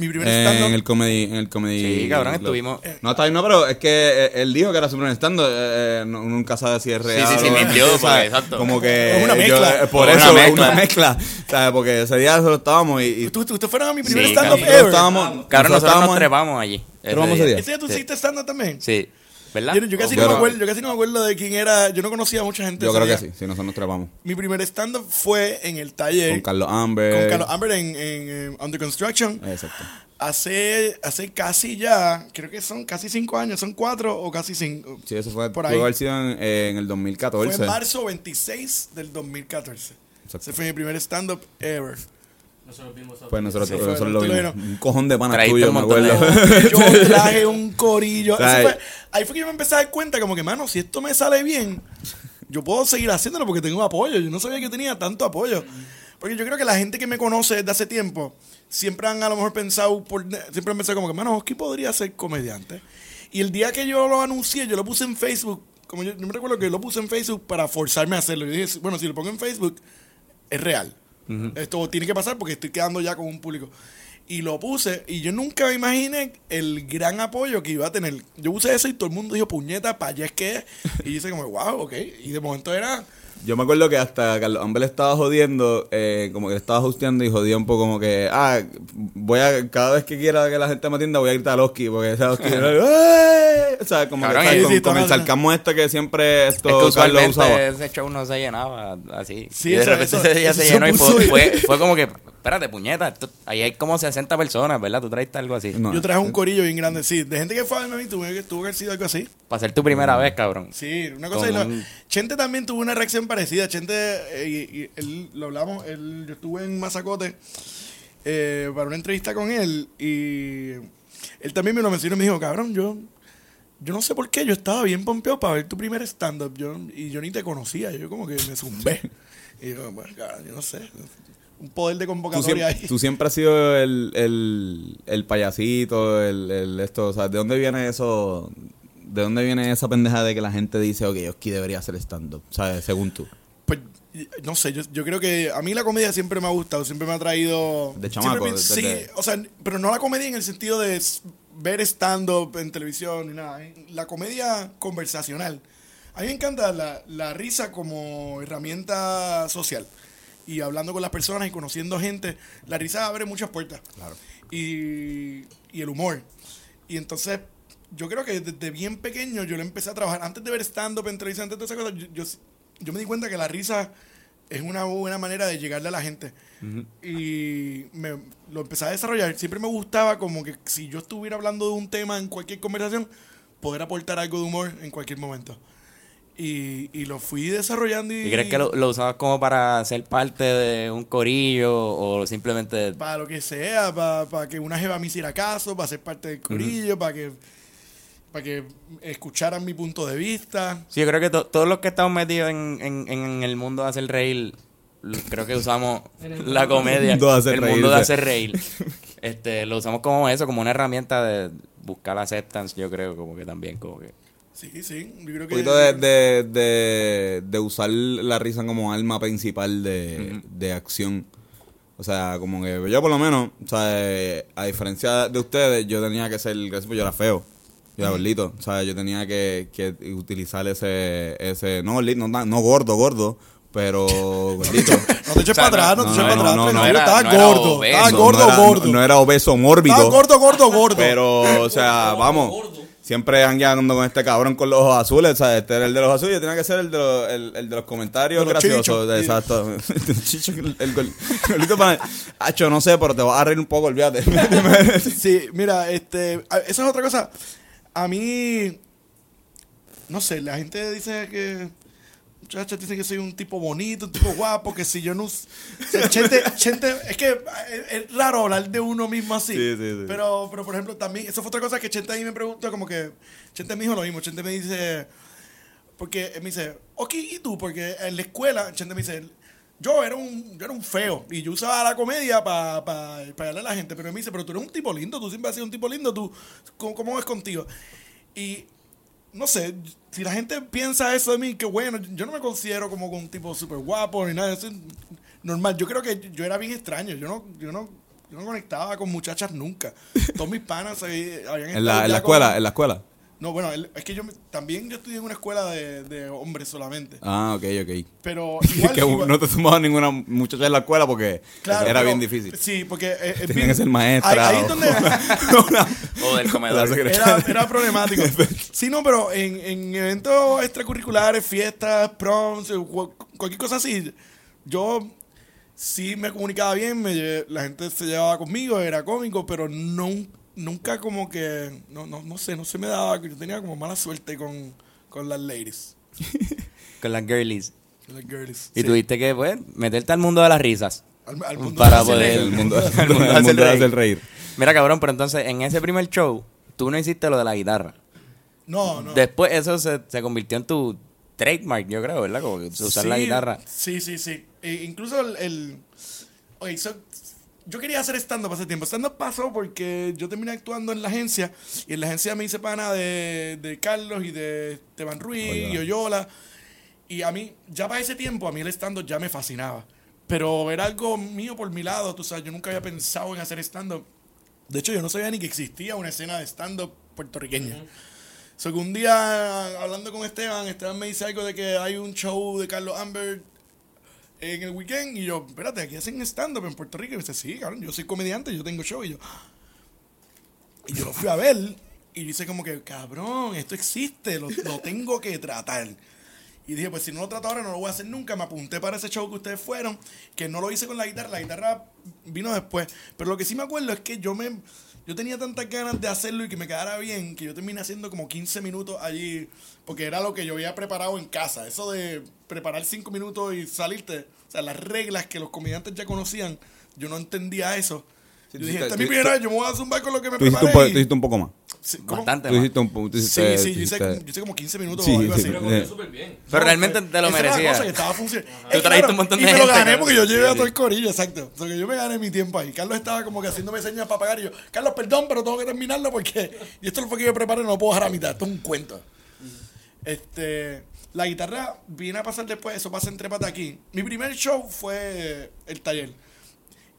Mi primer Eh, stand-up... en el comedy. En el comedy Sí, cabrón, club. estuvimos- No, está bien, no, pero es que eh, él dijo que era su primer stand-up. eh, eh, no- nunca sabe si es real. sí, sí, o- mintió, o sea, porque, exacto. Como que. Es una yo, mezcla. eh, por Es eso, una una mezcla. mezcla. ¿sabes? Porque ese día solo estábamos y. y ¿Tú- tú- ¿Ustedes fueron a mi primer Sí, stand-up cabrón. ever? estábamos. Cabrón, nosotros nos estábamos en- trepamos allí. ¿Trepamos ese día? ¿Ese día tú Sí. hiciste stand-up también? Sí. ¿Verdad? Yo, yo casi no me acuerdo, yo casi no me acuerdo de quién era. Yo no conocía a mucha gente. Yo creo que sí, si nosotros nos trepamos. Mi primer stand-up fue en el taller Con Carlos Amber. con Carlos Amber en, en, Under Construction. Exacto. Hace, hace casi ya, creo que son casi cinco años, son cuatro o casi cinco. Sí, eso fue, Por ahí. haber sido en, en el 2014. Fue en marzo 26 del 2014. Exacto. Ese fue mi primer stand-up ever. Pues nosotros, Sí, fue- nosotros lo vimos. Un cojón de panas Traíste tuyo, me acuerdo. Yo traje un corillo. Fue- ahí fue que yo me empecé a dar cuenta, como que, mano, si esto me sale bien, yo puedo seguir haciéndolo porque tengo apoyo. Yo no sabía que tenía tanto apoyo. Porque yo creo que la gente que me conoce desde hace tiempo, siempre han a lo mejor pensado, por, siempre han pensado como que, mano, Oski podría ser comediante. Y el día que yo lo anuncié, yo lo puse en Facebook. Como yo, yo me recuerdo que lo puse en Facebook para forzarme a hacerlo. Yo dije, bueno, si lo pongo en Facebook, es real. Esto tiene que pasar porque estoy quedando ya con un público. Y lo puse y yo nunca me imaginé el gran apoyo que iba a tener. Yo puse eso y todo el mundo dijo, puñeta, es que es. Y yo hice como, wow, ok. Y de momento era... Yo me acuerdo que hasta Carlos Amber le estaba jodiendo, eh, como que estaba hosteando y jodía un poco como que, ah, voy a, cada vez que quiera que la gente me atienda voy a gritar a Oski, porque ese Oski, o sea, como Cabrón, que con, con el sarcasmo este que siempre Es esto que Carlos usaba. ese show no se llenaba así. Sí, y de repente eso- ese día se se llenó y fue, fue, fue como que, espérate, puñeta, esto- ahí hay como 60 personas, ¿verdad? Tú traiste algo así. No. Yo traje un corillo bien grande, sí. De gente que fue a verme a mí, tuve que, tuvo que haber sido algo así. Para ser tu primera vez, cabrón. Sí, una cosa. la- un- Chente también tuvo una reacción parecida. Chente, eh, y, y él, lo hablamos, él, yo estuve en Mazacote eh, para una entrevista con él y él también me lo mencionó y me dijo, cabrón, yo, yo no sé por qué, yo estaba bien pompeado para ver tu primer stand-up yo, y yo ni te conocía, yo como que me zumbé. y yo, bueno, cabrón, yo no sé. Un poder de Tú convocatoria siempre, ahí. tú siempre has sido el, el, el payasito, el, el esto, o sea, ¿de dónde viene eso? ¿De dónde viene esa pendeja de que la gente dice, ok, Oski debería hacer stand-up? ¿Sabes? Según tú. Pues, no sé, yo, yo creo que a mí la comedia siempre me ha gustado, siempre me ha traído... De chamaco, me- sí, o sea, pero no la comedia en el sentido de ver stand-up en televisión ni nada. ¿eh? La comedia conversacional. A mí me encanta la, la risa como herramienta social. Y hablando con las personas y conociendo gente, la risa abre muchas puertas. Claro. Y, y el humor. Y entonces, yo creo que desde bien pequeño yo le empecé a trabajar. Antes de ver stand-up en televisión, antes de todas esas cosas, yo, yo, yo me di cuenta que la risa es una buena manera de llegarle a la gente. Y me, lo empecé a desarrollar. Siempre me gustaba como que si yo estuviera hablando de un tema en cualquier conversación, poder aportar algo de humor en cualquier momento. Y, y lo fui desarrollando y... ¿Y crees que lo, lo usabas como para ser parte de un corillo o simplemente... Para lo que sea, para, que una jeva me hiciera caso, para ser parte del corillo, para que para que escucharan mi punto de vista. Sí, yo creo que to- todos los que estamos metidos en, en, en el mundo de hacer reír, creo que usamos la comedia, mundo de hacer el reír, mundo de hacer reír. Este, lo usamos como eso, como una herramienta de buscar acceptance, yo creo, como que también, como que... Sí, sí, yo creo Un que... poquito de, de, de, de usar la risa como arma principal de, de acción. O sea, como que yo por lo menos, o sea, a diferencia de ustedes, yo tenía que ser, gracias yo era feo. Yo era gordito. O sea, yo tenía que, que utilizar ese, ese, no gordito, no, no gordo, gordo, pero gordito. No te eches para atrás, no, te eches para atrás. no, no, estaba gordo, estaba gordo, gordo. No, era obeso mórbido. Estaba gordo, gordo, gordo. Pero, o sea, vamos. Siempre anguiando con este cabrón con los ojos azules. Sea, este era el de los azules. Tenía que ser el de los, el, el de los comentarios De los graciosos. chichos. Exacto. El, el gol- golito para. Hacho, no sé, pero te vas a reír un poco, olvídate. Sí, mira, este, esa es otra cosa. A mí, no sé, la gente dice que, muchachos dicen que soy un tipo bonito, un tipo guapo, que si yo no... s- o sea, Chente, Chente, es que es, es raro hablar de uno mismo así. Sí, sí, sí. Pero, pero, por ejemplo, también, eso fue otra cosa que Chente ahí me preguntó, como que, Chente me dijo lo mismo, Chente me dice, porque me dice, ok, ¿y tú? Porque en la escuela, Chente me dice, yo era un, yo era un feo y yo usaba la comedia para pa, pa darle a la gente, pero él me dice, pero tú eres un tipo lindo, tú siempre has sido un tipo lindo, tú, ¿cómo, cómo es contigo? Y no sé, si la gente piensa eso de mí, que bueno, yo no me considero como un tipo súper guapo ni nada, eso es normal. Yo creo que yo era bien extraño, yo no, yo no, yo no conectaba con muchachas nunca. Todos mis panas se habían en la, en escuela, con- en la escuela. No, bueno, él- es que yo me- también yo estudié en una escuela de, de hombres solamente. Ah, ok, ok. Pero igual, que igual- no te sumaba ninguna muchacha en la escuela porque claro, era pero- bien difícil. Sí, porque eh, bien- que ser maestra. Ahí, ahí es o- donde O del la comedor. secretaria. era, era problemático. Sí, no, pero en, en eventos extracurriculares, fiestas, proms, eh, cu- cualquier cosa así, yo sí me comunicaba bien, me lle- la gente se llevaba conmigo, era cómico, pero no, nunca como que, no, no, no sé, no se me daba, yo tenía como mala suerte con, con las ladies, Con las girlies. con las girlies. Y sí. tuviste que, pues, meterte al mundo de las risas. Al- al mundo para de poder-. El mundo, el mundo mundo, hace de hacer reír. Mira, cabrón, pero entonces, en ese primer show, tú no hiciste lo de la guitarra. No, no. Después eso se, se convirtió en tu trademark, yo creo, ¿verdad? Como que usar la guitarra. Sí, sí, sí. E incluso el... el ok, so, yo quería hacer stand-up hace tiempo. Stand-up pasó porque yo terminé actuando en la agencia y en la agencia me hice pana de, de Carlos y de Esteban Ruiz y Oyola. Y a mí, ya para ese tiempo, a mí el stand-up ya me fascinaba. Pero era algo mío por mi lado, tú sabes, yo nunca había pensado en hacer stand-up. De hecho, yo no sabía ni que existía una escena de stand-up puertorriqueña. So que un día, hablando con Esteban, Esteban me dice algo de que hay un show de Carlos Amber en el weekend. Y yo, espérate, aquí hacen stand-up en Puerto Rico. Y dice, sí, cabrón, yo soy comediante, yo tengo show. Y yo, y yo lo fui a ver. Y dice como que, cabrón, esto existe, lo, lo tengo que tratar. Y dije, pues si no lo trato ahora, no lo voy a hacer nunca. Me apunté para ese show que ustedes fueron, que no lo hice con la guitarra. La guitarra vino después. Pero lo que sí me acuerdo es que yo me... Yo tenía tantas ganas de hacerlo y que me quedara bien que yo terminé haciendo como 15 minutos allí, porque era lo que yo había preparado en casa. Eso de preparar 5 minutos y salirte, o sea, las reglas que los comediantes ya conocían, yo no entendía eso. Sí, yo tú dije, hiciste- esta es mi primera vez, yo me voy a zumbar con lo que me Tú hiciste, un preparé. po- y- tú hiciste un poco más. Sí. Bastante Tú hiciste un poco. Sí, sí, yo hice, yo hice como 15 minutos Sí, o algo sí, así. bien. Pero realmente te lo merecías. cosa que estaba funcionando. Tú Eh, trajiste un montón de y me gente, lo gané porque yo llevé a todo el corillo, exacto. O sea, que yo me gané mi tiempo ahí. Carlos estaba como que haciéndome señas para pagar y yo, Carlos, perdón, pero tengo que terminarlo porque y esto fue que yo preparé, no lo puedo dejar a mitad. Esto es un cuento. Este, la guitarra viene a pasar después, eso pasa en Trépate aquí. Mi primer show fue el taller.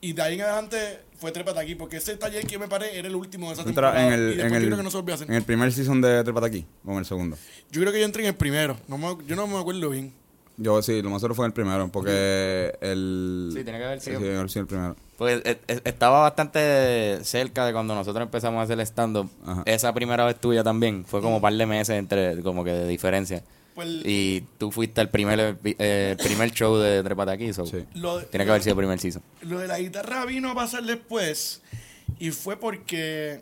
Y de ahí en adelante fue Trépate aquí, porque ese taller que yo me paré era el último de esa temporada. en el, después en, yo el, creo que no se volvió a hacer. en el primer season de Trepata aquí, o en el segundo. Yo creo que yo entré en el primero. No me- yo no me acuerdo bien. Yo sí, lo más seguro fue en el primero, porque el... Sí, tiene que haber sido. Sí, sí, haber sido el primero. Porque eh, eh, estaba bastante cerca de cuando nosotros empezamos a hacer stand-up. Esa primera vez tuya también. Fue como un par de meses entre, como que de diferencia. Pues, Y tú fuiste al primer, eh, el primer show de Trepate aquí. so, Sí. Tiene que haber sido el primer season. Lo de la guitarra vino a pasar después y fue porque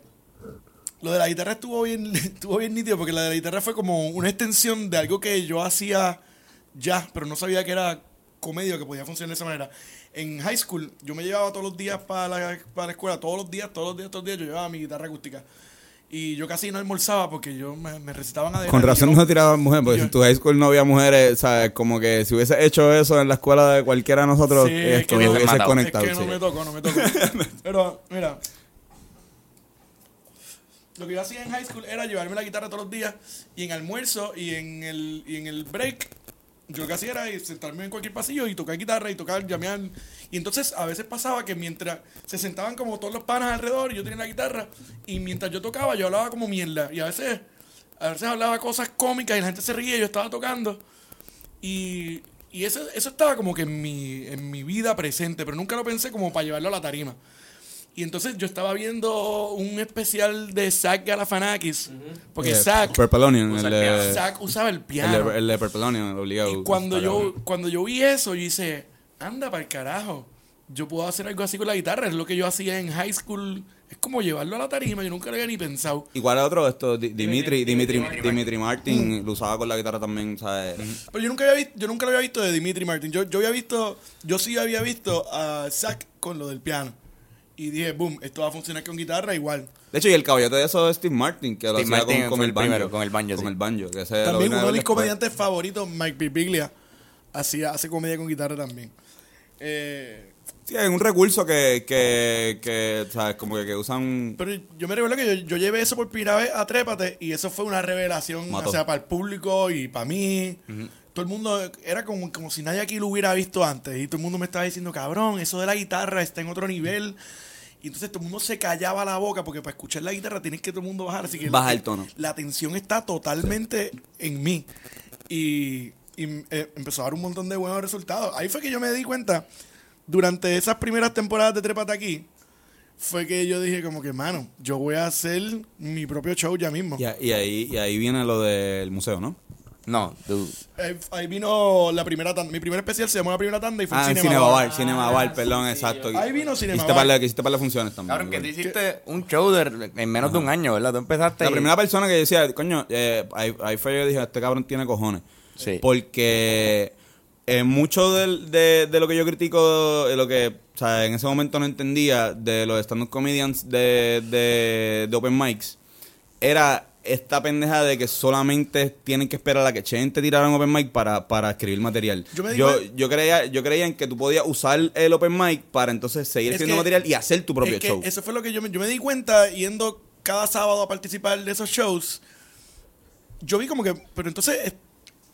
lo de la guitarra estuvo bien, estuvo bien nítido porque la de la guitarra fue como una extensión de algo que yo hacía ya, pero no sabía que era comedia que podía funcionar de esa manera. En high school yo me llevaba todos los días para la, para la escuela, todos los días, todos los días, todos los días yo llevaba mi guitarra acústica. Y yo casi no almorzaba porque yo me, me recitaban a Con razón no tiraban mujeres, porque yo- en tu high school no había mujeres, ¿sabes? Como que si hubiese hecho eso en la escuela de cualquiera de nosotros, Sí, es esto que lo no- hubiese conectado. Es que no sí. me tocó, no me tocó. Pero, mira. Lo que yo hacía en high school era llevarme la guitarra todos los días y en almuerzo y en el, y en el break yo lo que hacía era sentarme en cualquier pasillo y tocar guitarra y tocar, llamear. Y entonces a veces pasaba que mientras se sentaban como todos los panas alrededor y yo tenía la guitarra y mientras yo tocaba yo hablaba como mierda. Y a veces, a veces hablaba cosas cómicas y la gente se reía y yo estaba tocando. Y, y eso, eso estaba como que en mi, en mi vida presente, pero nunca lo pensé como para llevarlo a la tarima. Y entonces yo estaba viendo un especial de Zach Galafanakis, porque Eh, Zach, Purple Onion, Usa el el Zach usaba el el piano. de, el de Purple Onion, obligado. y cuando yo, cuando yo vi eso, yo hice, anda para el carajo. Yo puedo hacer algo así con la guitarra, es lo que yo hacía en high school. Es como llevarlo a la tarima, yo nunca lo había ni pensado. Igual a otro, esto, Di- Dimitri, Dimitri, Dimitri Dimitri Martin lo usaba con la guitarra también, ¿sabes? Pero yo nunca había visto, yo nunca lo había visto de Dimitri Martin. Yo, yo había visto, yo sí había visto a Zach con lo del piano. Y dije, boom, esto va a funcionar con guitarra igual. De hecho, y el caballete de eso es Steve Martin, que lo Steve hacía Martin con, el el banjo. primero, con el banjo, Con sí. el banjo, que ese lo También uno de mis comediantes favoritos, Mike Birbiglia, hacía, hace comedia con guitarra también. Eh, Sí, hay un recurso que, que, que ¿sabes? Como que, que usan... pero yo me recuerdo que yo, yo llevé eso por primera vez a Trépate y eso fue una revelación, o sea, para el público y para mí. Todo el mundo, era como, como si nadie aquí lo hubiera visto antes y todo el mundo me estaba diciendo, cabrón, eso de la guitarra está en otro nivel. Y entonces todo el mundo se callaba la boca porque para escuchar la guitarra tienes que todo el mundo bajar. Así que Baja la, el tono. La atención está totalmente en mí. Y, y, eh, empezó a dar un montón de buenos resultados. Ahí fue que yo me di cuenta, durante esas primeras temporadas de Trépate aquí, fue que yo dije como que, mano, yo voy a hacer mi propio show ya mismo. Y, a- y ahí, y ahí viene lo del museo, ¿no? No, dude. Eh, ahí vino la primera tanda. Mi primer especial se llamó La Primera Tanda y fue Ah, Cinema Cinema Bar. Bar, Cinema Bar, perdón, exacto. Ahí vino Cinema Hiciste Bar. para, que hiciste para las funciones también. Cabrón, que tú hiciste un show de- en menos de un año, ¿verdad? Tú empezaste. La y- primera persona que decía, coño, eh, ahí, ahí fue yo dije, este cabrón tiene cojones. Sí. Porque eh, mucho del- de, de lo que yo critico, de lo que o sea, en ese momento no entendía de los stand-up comedians de, de, de Open Mics, era esta pendeja de que solamente tienen que esperar a que Chen te tirara un Open Mic para, para escribir material. Yo me yo, creía, yo creía en que tú podías usar el Open Mic para entonces seguir que- material y hacer tu propio Es que show. Eso fue lo que yo me, yo me di cuenta yendo cada sábado a participar de esos shows. Yo vi como que, pero entonces, eh,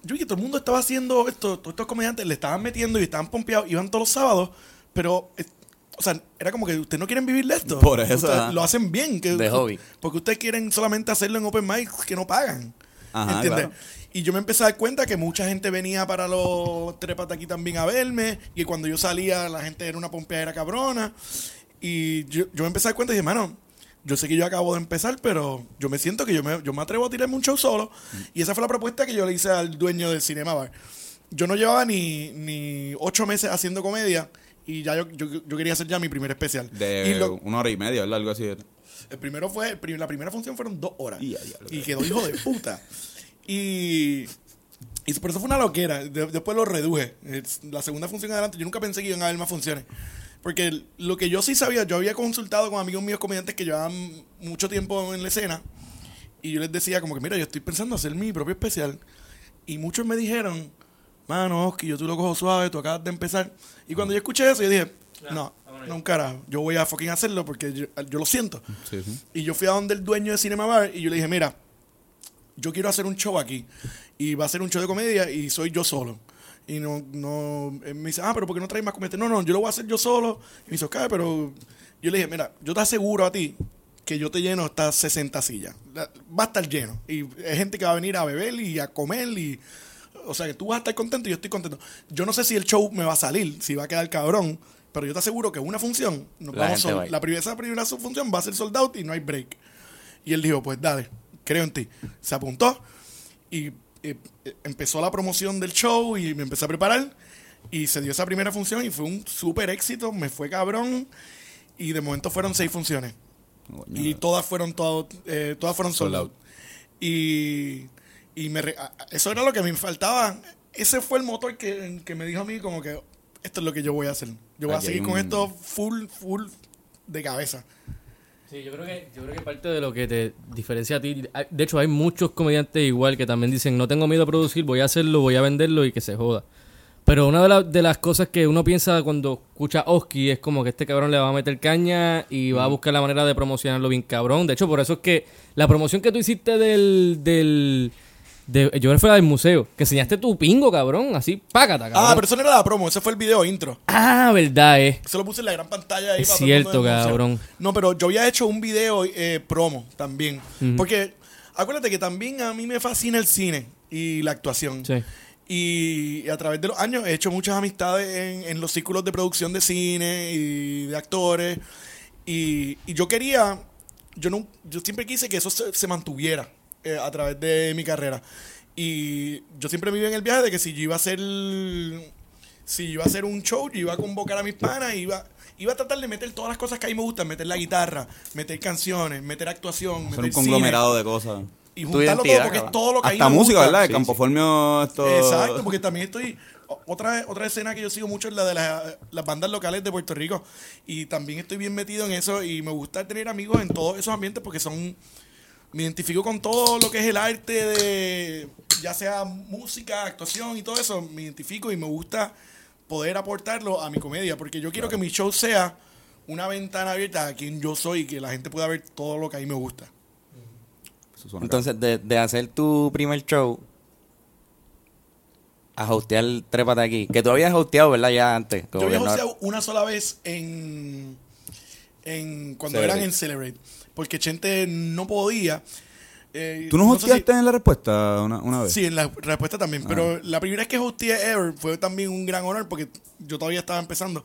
yo vi que todo el mundo estaba haciendo esto, todos estos comediantes le estaban metiendo y estaban pompeados, iban todos los sábados, pero, eh, o sea, era como que ustedes no quieren vivir de esto. Por eso, Ustedes lo hacen bien. Que, De hobby. Porque ustedes quieren solamente hacerlo en open mic que no pagan. Ajá, ¿Entiendes? claro. Y yo me empecé a dar cuenta que mucha gente venía para los trepas de aquí también a verme. Y cuando yo salía, la gente era una pompeadera cabrona. Y yo, yo me empecé a dar cuenta y dije, mano, yo sé que yo acabo de empezar, pero yo me siento que yo me, yo me atrevo a tirarme un show solo. Y esa fue la propuesta que yo le hice al dueño del Cinema Bar. Yo no llevaba ni, ni ocho meses haciendo comedia y ya yo, yo, yo quería hacer ya mi primer especial. De y lo- una hora y media, ¿verdad? Algo así. era. el primero fue, la primera función fueron dos horas. Y quedó hijo de puta. Y, y por eso fue una loquera. De- después lo reduje. La segunda función adelante, yo nunca pensé que iban a haber más funciones. Porque lo que yo sí sabía, yo había consultado con amigos míos comediantes que llevaban mucho tiempo en la escena. Y yo les decía como que, mira, yo estoy pensando hacer mi propio especial. Y muchos me dijeron, mano, Oski, yo tú lo cojo suave, tú acabas de empezar. Y cuando yo escuché eso, yo dije, no, no un carajo, yo voy a fucking hacerlo porque yo, yo lo siento. Sí, sí. Y yo fui a donde el dueño de Cinema Bar y yo le dije, mira, yo quiero hacer un show aquí. Y va a ser un show de comedia y soy yo solo. Y no, no, él me dice, ah, pero ¿por qué no traes más comediantes? No, no, yo lo voy a hacer yo solo. Y me dice, ok, pero yo le dije, mira, yo te aseguro a ti que yo te lleno estas 60 sillas. La- Va a estar lleno. Y hay gente que va a venir a beber y a comer y... O sea, que tú vas a estar contento y yo estoy contento. Yo no sé si el show me va a salir, si va a quedar cabrón, pero yo te aseguro que una función, nos La vamos sol- va la primera, esa primera función va a ser sold out y no hay break. Y él dijo, pues dale, creo en ti. Se apuntó y eh, empezó la promoción del show y me empecé a preparar. Y se dio esa primera función y fue un súper éxito, me fue cabrón. Y de momento fueron seis funciones. Y todas fueron todo, eh, todas fueron sold out. Y, y me re- eso era lo que me faltaba. Ese fue el motor que, que me dijo a mí como que esto es lo que yo voy a hacer. Yo voy a seguir hay con un- esto full, full de cabeza. Sí, yo creo que yo creo que parte de lo que te diferencia a ti, hay- de hecho hay muchos comediantes igual que también dicen, "No tengo miedo a producir, voy a hacerlo, voy a venderlo y que se joda." Pero una de, la- de las cosas que uno piensa cuando escucha Oski es como que este cabrón le va a meter caña y va a buscar la manera de promocionarlo bien cabrón. De hecho, por eso es que la promoción que tú hiciste del... del de, yo creo que fue la del museo, que enseñaste tu pingo, cabrón, así, págata, cabrón. Ah, pero eso no era la promo, ese fue el video intro. Ah, verdad, eh. Se lo puse en la gran pantalla ahí Es para cierto, cabrón. No, pero yo había hecho un video eh, promo también. Porque acuérdate que también a mí me fascina el cine y la actuación. Sí. Y a través de los años he hecho muchas amistades en, en los círculos de producción de cine y de actores. Y, y yo quería, yo no, yo siempre quise que eso se, se mantuviera eh, a través de mi carrera. Y yo siempre viví en el viaje de que si yo iba a hacer, si yo iba a hacer un show, yo iba a convocar a mis panas, iba, iba a tratar de meter todas las cosas que a mí me gustan, meter la guitarra, meter canciones, meter actuación, Hacer meter un conglomerado de cosas. y juntarlo todo porque es todo lo que Hasta música, gusta. ¿verdad? El Sí, Campoformio, esto... Exacto, porque también estoy. Otra, otra escena que yo sigo mucho es la de la- las bandas locales de Puerto Rico. Y también estoy bien metido en eso. Y me gusta tener amigos en todos esos ambientes porque son. Me identifico con todo lo que es el arte de. Ya sea música, actuación y todo eso. Me identifico y me gusta poder aportarlo a mi comedia. Porque yo quiero que mi show sea una ventana abierta a quien yo soy y que la gente pueda ver todo lo que a mí me gusta. Entonces, de, de hacer tu primer show a hostear Trépate aquí, que tú habías hosteado, ¿verdad? Ya antes. Yo había no- hosteado una sola vez en, en cuando Celebrate. eran en Celebrate. Porque Chente no podía. eh, ¿Tú no sé si- hostiaste en la respuesta una, una vez? Sí, en la respuesta también. Ah. Pero la primera vez que hosteé Ever fue también un gran honor porque yo todavía estaba empezando.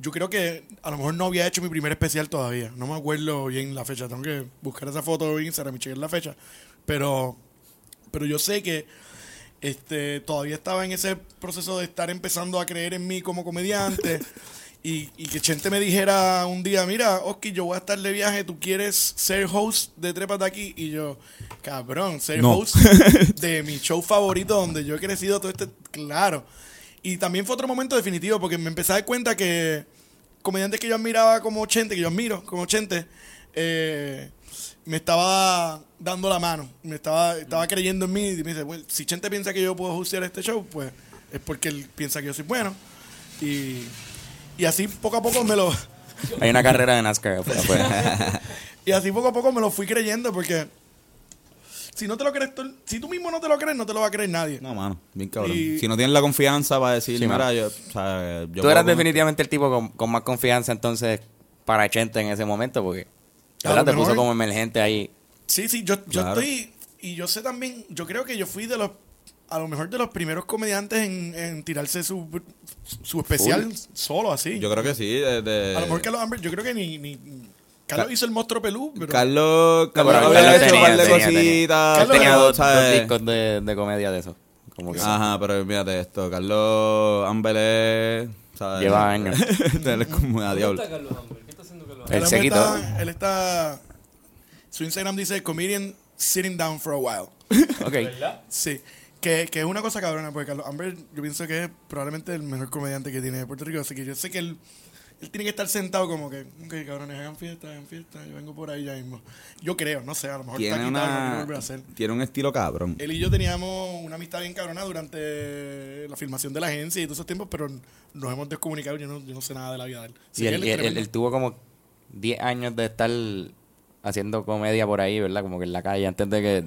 Yo creo que a lo mejor no había hecho mi primer especial todavía. No me acuerdo bien la fecha. Tengo que buscar esa foto en Instagram y chequear la fecha. Pero, pero yo sé que este, todavía estaba en ese proceso de estar empezando a creer en mí como comediante. Y, y que Chente me dijera un día, mira, Oski, yo voy a estar de viaje, ¿tú quieres ser host de Trepas de aquí? Y yo, cabrón, ser No. host de mi show favorito donde yo he crecido todo este... Claro. Y también fue otro momento definitivo porque me empecé a dar cuenta que comediantes que yo admiraba como Chente, que yo admiro como Chente, eh, me estaba dando la mano, me estaba, estaba creyendo en mí y me dice, bueno, si Chente piensa que yo puedo hostear este show, pues es porque él piensa que yo soy bueno. Y, y así poco a poco me lo... Hay una carrera de NASCAR. Y así poco a poco me lo fui creyendo porque si no te lo crees tú, si tú mismo no te lo crees, no te lo va a creer nadie. No, mano, bien cabrón. Y- Si no tienes la confianza para decir, Sí, mira, mano. yo, o sea, yo Tú eras definitivamente el tipo con, con más confianza entonces para Chente en ese momento porque A ¿verdad? lo te puso como emergente ahí. Sí, sí, yo, yo Claro. estoy. Y yo sé también, yo creo que yo fui de los. A lo mejor de los primeros comediantes en, en tirarse su, su especial solo así. Yo creo que sí. De, de- a lo mejor Carlos Amber, yo creo que ni. ni Carlos Ca- hizo el monstruo pelú, pero. Carlos, Carlos pero había Carlos hecho un par de tenía- tenía. cositas. Carlos Tenía dos, dos discos de, de comedia de eso. Como que Ajá, pero mírate esto. Carlos Amber es. ¿sabes? Lleva años. Él es como a diablo. Carlos Amber? ¿Qué está haciendo Carlos Él Carlos se Amber quitó. está- Él está. Su Instagram dice comedian sitting down for a while. Ok. Sí. Que, que es una cosa cabrona, porque Carlos Amber, yo pienso que es probablemente el mejor comediante que tiene Puerto Rico. Así que yo sé que él, él tiene que estar sentado como que, ok, cabrones, hagan fiesta, hagan fiesta, yo vengo por ahí ya mismo. Yo creo, no sé, a lo mejor está Tiene quitado, no quiere una. hacer. Tiene un estilo cabrón. Él y yo teníamos una amistad bien cabrona durante la filmación de la agencia y todos esos tiempos, pero nos hemos descomunicado. Yo no, yo no sé nada de la vida de él. Sí, Y él, él y él- tuvo como 10 años de estar haciendo comedia por ahí, ¿verdad? Como que en la calle, antes de que,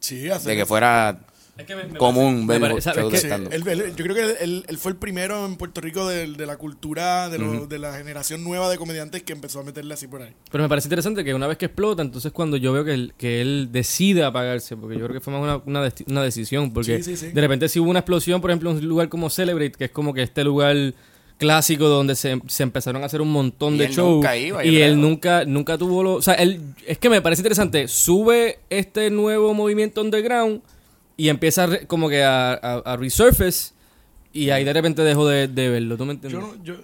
sí, de que fuera Es que me- me común yo creo que él, él fue el primero en Puerto Rico de, de la cultura, de, lo- de la generación nueva de comediantes que empezó a meterle así por ahí. Pero me parece interesante que una vez que explota, entonces cuando yo veo que él, que él decide apagarse, porque yo creo que fue más una, una, desti- una decisión, porque Sí, sí, sí. de repente si hubo una explosión, por ejemplo, en un lugar como Celebrate, que es como que este lugar clásico donde se, se empezaron a hacer un montón Y de shows y él creo. nunca nunca tuvo lo, o sea, él es que me parece interesante, sube este nuevo movimiento underground y empieza a re- como que a, a, a resurface y ahí de repente dejo de, de verlo, ¿tú me entiendes? Yo no, yo,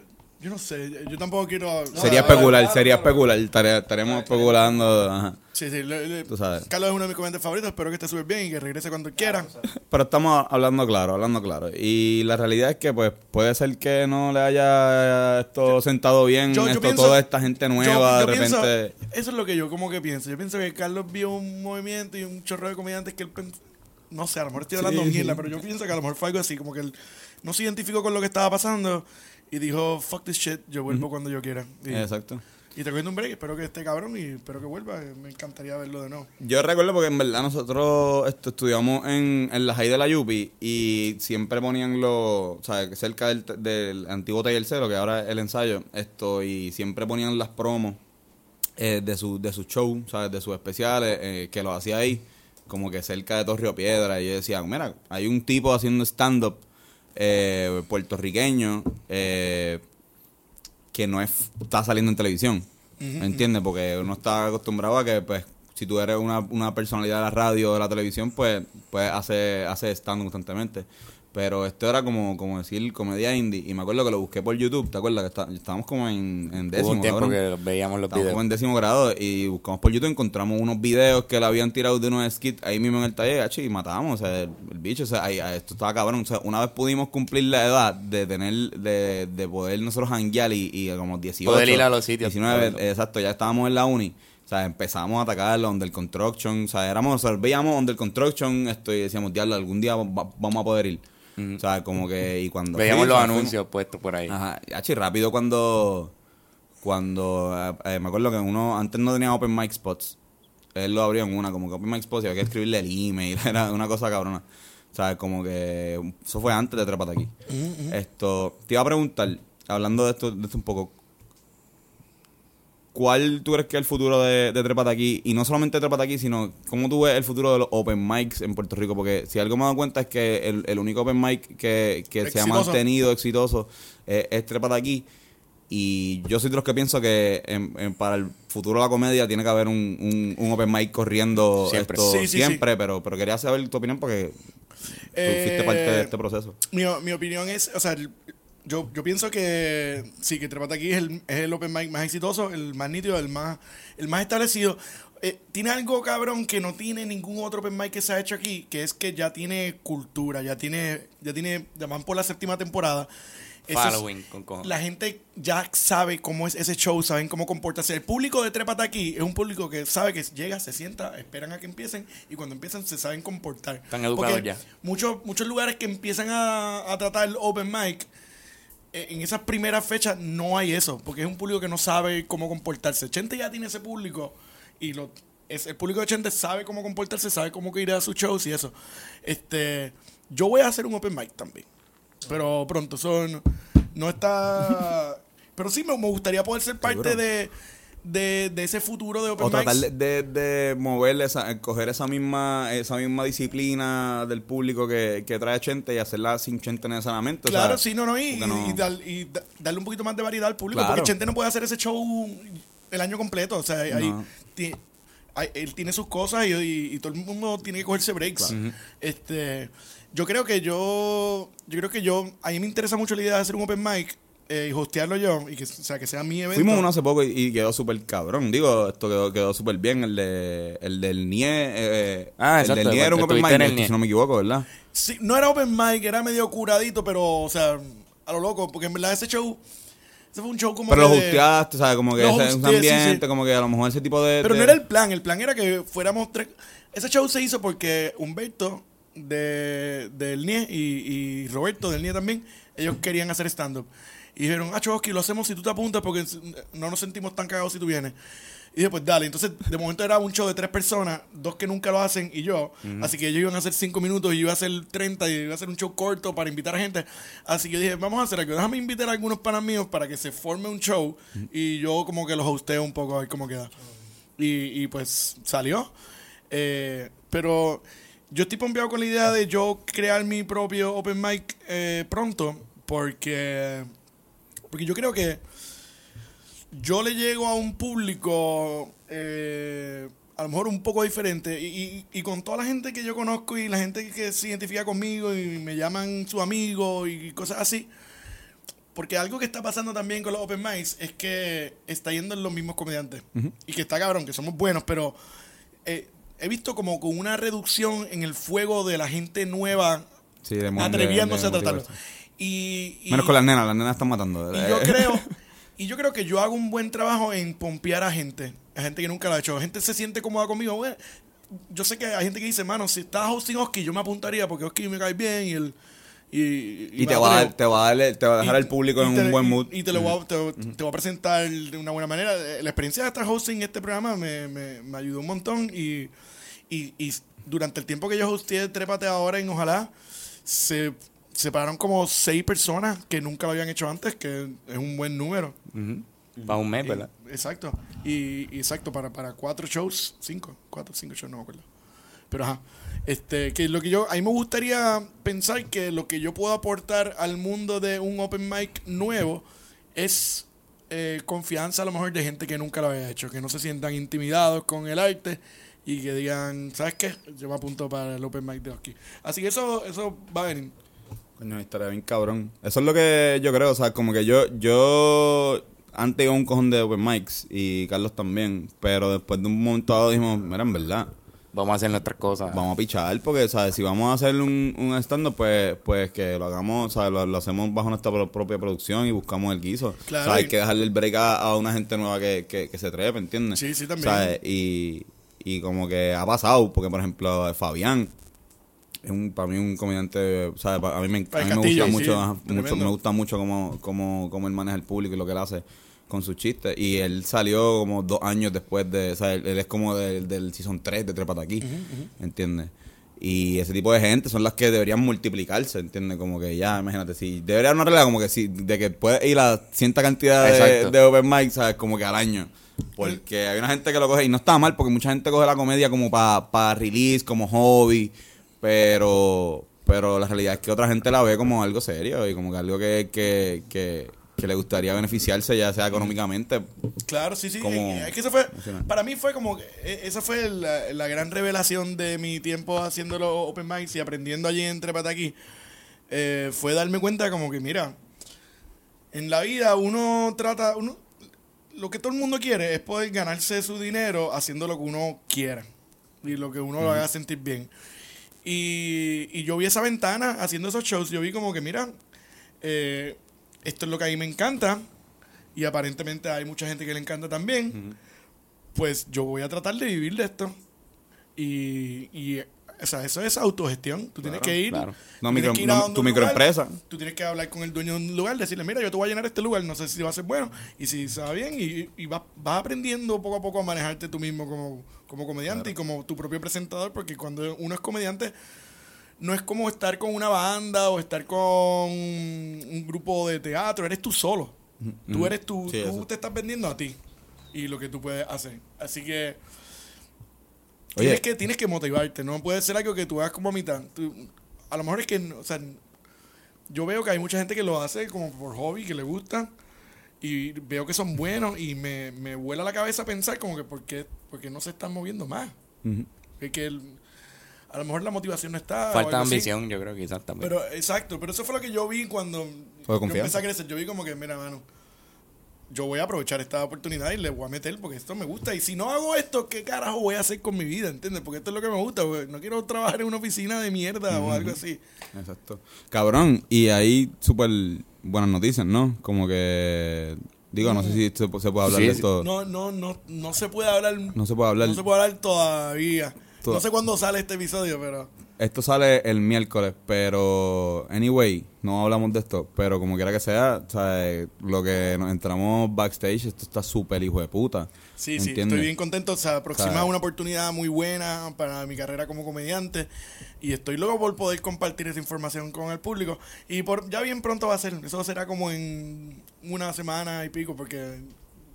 yo no sé, yo tampoco quiero... Sería especular, sería especular. Estare- Estaremos especulando. ajá. Sí, sí, le- le- Tú sabes. Carlos es uno de mis comediantes favoritos, espero que esté súper bien y que regrese cuando quiera. Pero estamos hablando claro, hablando claro. Y la realidad es que, pues, puede ser que no le haya esto sentado bien Yo- yo esto, pienso- toda esta gente nueva, Yo- yo de repente. pienso- eso es lo que yo como que pienso. Yo pienso que Carlos vio un movimiento y un chorro de comediantes que él pens- no sé, a lo mejor estoy hablando Sí. mierda, pero yo pienso que a lo mejor fue algo así, como que él no se identificó con lo que estaba pasando y dijo, fuck this shit, yo vuelvo cuando yo quiera. Y, Exacto. y te cuento un break, espero que esté cabrón y espero que vuelva, me encantaría verlo de nuevo. Yo recuerdo porque en verdad nosotros esto, estudiamos en, en la high de la Yupi y siempre ponían lo, o sea, cerca del, del antiguo taller cero, que ahora es el ensayo, esto, y siempre ponían las promos eh, de su, de su show, ¿sabes? De sus especiales, eh, que lo hacía ahí, como que cerca de Torrio Piedra, y yo decía, mira, hay un tipo haciendo stand-up eh, puertorriqueño eh, que no es, está saliendo en televisión. ¿Me entiendes? Porque uno está acostumbrado a que, pues, si tú eres una, una personalidad de la radio o de la televisión, pues, pues hace, hace stand constantemente. Pero esto era como, como decir comedia indie. Y me acuerdo que lo busqué por YouTube, ¿te acuerdas? Que está- estábamos como en, en décimo. Hubo un tiempo que veíamos los Estábamos videos. como en décimo grado y buscamos por YouTube, encontramos unos videos que le habían tirado de unos skits ahí mismo en el taller, y matamos, o sea, el, el bicho, o sea, ahí- ahí esto estaba cabrón, o sea, una vez pudimos cumplir la edad de tener, de, de poder nosotros hanguear y, y como 18, Poder ir a los sitios. 19, Claro. exacto, ya estábamos en la uni, o sea, empezamos a atacar la Under Construction, o sea, éramos, o sea, veíamos Under Construction, esto, y decíamos, diablo, algún día va- vamos a poder ir, o sea, como que, y cuando... Veíamos fui, los anuncios puestos por ahí. Ajá, y rápido cuando cuando eh, me acuerdo que uno antes no tenía open mic spots. Él lo abrió en una como que open mic spots y había que escribirle el email, era una cosa cabrona. O sea, como que eso fue antes de Trépate aquí. Esto te iba a preguntar, hablando de esto, de esto un poco ¿cuál tú crees que es el futuro de, de Trépate Aquí? Y no solamente de Trépate Aquí, sino cómo tú ves el futuro de los open mics en Puerto Rico. Porque si algo me he dado cuenta es que el, el único open mic que, que se ha mantenido exitoso eh, es Trépate Aquí. Y yo soy de los que pienso que en- en- para el futuro de la comedia tiene que haber un, un, un open mic corriendo Siempre. esto Sí, sí, siempre, Pero, pero quería saber tu opinión porque tú Eh, fuiste parte de este proceso. Mi, mi opinión es, o sea, el- yo, yo pienso que sí, que Trepata aquí es el, es el open mic más exitoso, el más nítido, el más, el más establecido. Eh, tiene algo cabrón que no tiene ningún otro open mic que se ha hecho aquí, que es que ya tiene cultura, ya tiene, ya tiene, ya van por la séptima temporada. Eso es- Following, con cojones. la gente ya sabe cómo es ese show, saben cómo comportarse. El público de Trépata aquí es un público que sabe que llega, se sienta, esperan a que empiecen y cuando empiezan se saben comportar. Están educados Porque ya. Muchos, muchos lugares que empiezan a, a tratar el open mic, en esas primeras fechas no hay eso, porque es un público que no sabe cómo comportarse. Chente ya tiene ese público y lo, es, el público de Chente sabe cómo comportarse, sabe cómo ir a sus shows y eso. Este, yo voy a hacer un open mic también, pero pronto, son no está... Pero sí me, me gustaría poder ser parte de, de, de ese futuro de open O tratar de, de, de moverle, esa, coger esa misma esa misma disciplina del público que, que trae Chente y hacerla sin Chente necesariamente. o Claro, sea, sí, no, no, y, porque no- y dar- y da- darle un poquito más de variedad al público, Claro. porque Chente no puede hacer ese show el año completo, o sea, ahí, No. él tiene sus cosas y, y- y todo el mundo tiene que cogerse breaks. Este, yo creo que yo, yo creo que yo, a mí me interesa mucho la idea de hacer un open mic eh, y hostearlo yo, y que, o sea, que sea mi evento. Fuimos uno hace poco y, y quedó súper cabrón. Digo, esto quedó, quedó súper bien. El de el del NIE. Eh, Ah, el exacto, del NIE era un open mic, el si no me equivoco, ¿verdad? Sí, no era open mic, era medio curadito, pero, o sea, a lo loco, porque en verdad ese show, ese fue un show como Pero lo que hosteaste, ¿sabes? Como que Lo ese, un sí, ambiente, sí. como que a lo mejor ese tipo de. Pero de- no era el plan, el plan era que fuéramos tres. Ese show se hizo porque Humberto de, del NIE y, y Roberto del NIE también, ellos querían hacer stand-up. Y dijeron, ah, Chosky, lo hacemos si tú te apuntas porque no nos sentimos tan cagados si tú vienes. Y dije, pues dale. Entonces, de momento era un show de tres personas, dos que nunca lo hacen y yo. Así que ellos iban a hacer cinco minutos y yo iba a hacer 30 y iba a hacer un show corto para invitar a gente. Así que dije, vamos a hacer algo. Déjame invitar a algunos panas míos para que se forme un show y yo como que los hosteo un poco a ver cómo queda. Y, y pues salió. Eh, pero yo estoy pompeado con la idea de yo crear mi propio open mic eh, pronto porque, porque yo creo que yo le llego a un público eh, a lo mejor un poco diferente y, y- y con toda la gente que yo conozco y la gente que se identifica conmigo y me llaman su amigo y cosas así. Porque algo que está pasando también con los open mics es que está yendo en los mismos comediantes. Y que está cabrón, que somos buenos, pero eh, he visto como con una reducción en el fuego de la gente nueva Sí, de mo- de- atreviéndose de a tratarlo. Y, y- Menos con las nenas, las nenas están matando. y Eh, yo creo, y yo creo que yo hago un buen trabajo en pompear a gente, a gente que nunca lo ha hecho. Gente se siente cómoda conmigo. Bueno, yo sé que hay gente que dice, mano, si estás hosting Oski, yo me apuntaría porque Oski me cae bien y el y, Y te va, a dar, te, va a darle- te va a dejar al público en te- un buen mood. Y, te lo voy a, te, te voy a presentar de una buena manera. Eh, La experiencia de estar hosting este programa me, me, me ayudó un montón. Y, y, y durante el tiempo que yo hosteé Trépate ahora en Ojalá, se separaron como seis personas que nunca lo habían hecho antes, que es un buen número. Para un mes, ¿verdad? Y- exacto. Y, y exacto, para, para cuatro shows, cinco, cuatro, cinco shows, no me acuerdo. Pero ajá. Este, que lo que yo, a mí me gustaría pensar que lo que yo puedo aportar al mundo de un open mic nuevo es eh, confianza a lo mejor de gente que nunca lo había hecho, que no se sientan intimidados con el arte y que digan, ¿sabes qué? Yo me apunto para el open mic de aquí. Así que eso, eso va a venir. Coño, estaría bien cabrón. Eso es lo que yo creo, o sea, como que yo, yo antes iba a un cojón de open mics y Carlos también, pero después de un momento dado dijimos, mira, en verdad, Vamos a hacer nuestras cosas. vamos a pichar, porque, ¿sabes? Si vamos a hacer un, un stand pues, pues que lo hagamos, ¿sabes? Lo, lo hacemos bajo nuestra pro- propia producción y buscamos el guiso. Claro, O sea, hay que dejarle el break a, a una gente nueva que, que, que se trepe, ¿entiendes? Sí, sí, también. ¿Sabes? Y, y como que ha pasado, porque, por ejemplo, Fabián es un, para mí un comediante, ¿sabes? Pa- A mí me, a mí me gusta sí, mucho, ajá, tremendo. mucho, me gusta mucho cómo, cómo, cómo él maneja el público y lo que él hace con sus chistes. Y él salió como dos años después de, o sea, él, él es como del, del season 3 de Trépate Aquí, ¿entiendes? Y ese tipo de gente son las que deberían multiplicarse, ¿entiendes? Como que ya, imagínate, si debería haber una regla como que si, de que puedes ir a cierta cantidad de, de open mic, ¿sabes? Como que al año. Porque hay una gente que lo coge, y no está mal, porque mucha gente coge la comedia como para release, como hobby, pero pero la realidad es que otra gente la ve como algo serio y como que algo que, que, que, que le gustaría beneficiarse, ya sea económicamente. Claro, sí, sí. Como Es que eso fue, para mí fue como, que, eh, esa fue la, la gran revelación de mi tiempo haciendo los open mics y aprendiendo allí entre Pataquí. Eh, fue darme cuenta como que, mira, en la vida uno trata, uno, lo que todo el mundo quiere es poder ganarse su dinero haciendo lo que uno quiera y lo que uno lo haga sentir bien. Y, y yo vi esa ventana haciendo esos shows. Yo vi como que, mira, eh, esto es lo que a mí me encanta. Y aparentemente hay mucha gente que le encanta también. Pues yo voy a tratar de vivir de esto. Y, y o sea, eso es autogestión. Tú tienes que ir. claro. No, micro- que ir tu microempresa. lugar, Tú tienes que hablar con el dueño de un lugar, decirle, mira, yo te voy a llenar este lugar, no sé si va a ser bueno. Y si se va bien, y, y vas, vas aprendiendo poco a poco a manejarte tú mismo como, como comediante y como tu propio presentador, porque cuando uno es comediante, no es como estar con una banda o estar con un grupo de teatro, eres tú solo. Tú eres tú, Sí, tú eso. te estás vendiendo a ti y lo que tú puedes hacer. Así que Oye. tienes que tienes que motivarte, no puede ser algo que tú hagas como a mitad. Tú- a lo mejor es que, o sea, yo veo que hay mucha gente que lo hace como por hobby, que le gusta y veo que son buenos y me, me vuela la cabeza pensar como que por qué, por qué no se están moviendo más. Ujú. Es que el- a lo mejor la motivación no está. Falta algo así. ambición, yo creo, quizás también. Pero, exacto, pero eso fue lo que yo vi cuando yo empecé a crecer. Yo vi como que, mira, mano, yo voy a aprovechar esta oportunidad y le voy a meter porque esto me gusta. Y si no hago esto, ¿qué carajo voy a hacer con mi vida? ¿Entiendes? Porque esto es lo que me gusta. No quiero trabajar en una oficina de mierda o algo así. Exacto. Cabrón, y ahí súper buenas noticias, ¿no? Como que. Digo, no sé si se, se puede hablar Sí, de esto. No, no, no, no se puede hablar. No se puede hablar. No se puede hablar todavía. Toda- No sé cuándo sale este episodio, pero. Esto sale el miércoles, pero. Anyway, no hablamos de esto. Pero como quiera que sea, eh, lo que nos entramos backstage, esto está súper hijo de puta. Sí, sí, estoy bien contento. Se aproxima sea, una oportunidad muy buena para mi carrera como comediante. Y estoy loco por poder compartir esa información con el público. Y por ya bien pronto va a ser. Eso será como en una semana y pico, porque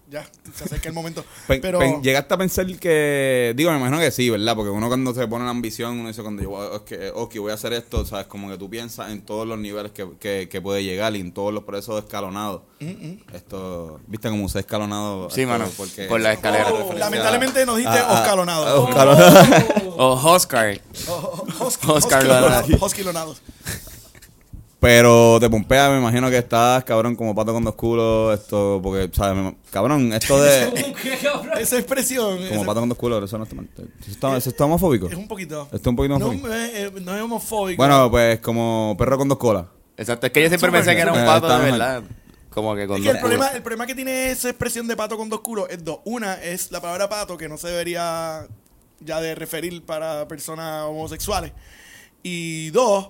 ya se acerca el momento. Pe- Pero pe- llegaste a pensar que. Digo, me imagino que sí, ¿verdad? Porque uno cuando se pone la ambición, uno dice, cuando yo voy, ok, ok, voy a hacer esto, ¿sabes? Como que tú piensas en todos los niveles que, que, que puede llegar y en todos los procesos escalonados. Esto, ¿viste cómo se ha escalonado? Sí, esto? mano, Porque, por la escalera. Oh, lamentablemente nos diste Ah, ah, Oscalonado. Oscalonado. O Oscar. Husky, Oscar Husky- Lonado. Pero te pompea, me imagino que estás, cabrón, como pato con dos culos, esto, porque, ¿sabes? Me- Cabrón, esto de... Esa expresión como esa- pato con dos culos, eso no está... Eso está, eso está homofóbico. es un poquito. Esto es un poquito no, homofóbico. es, eh, no es homofóbico. Bueno, pues como perro con dos colas. Exacto, es que yo siempre pensé que era un pato de Está verdad. Como que con Es que el dos problema, el problema que tiene esa expresión de pato con dos culos es dos. Una es la palabra pato, que no se debería ya de referir para personas homosexuales. Y dos,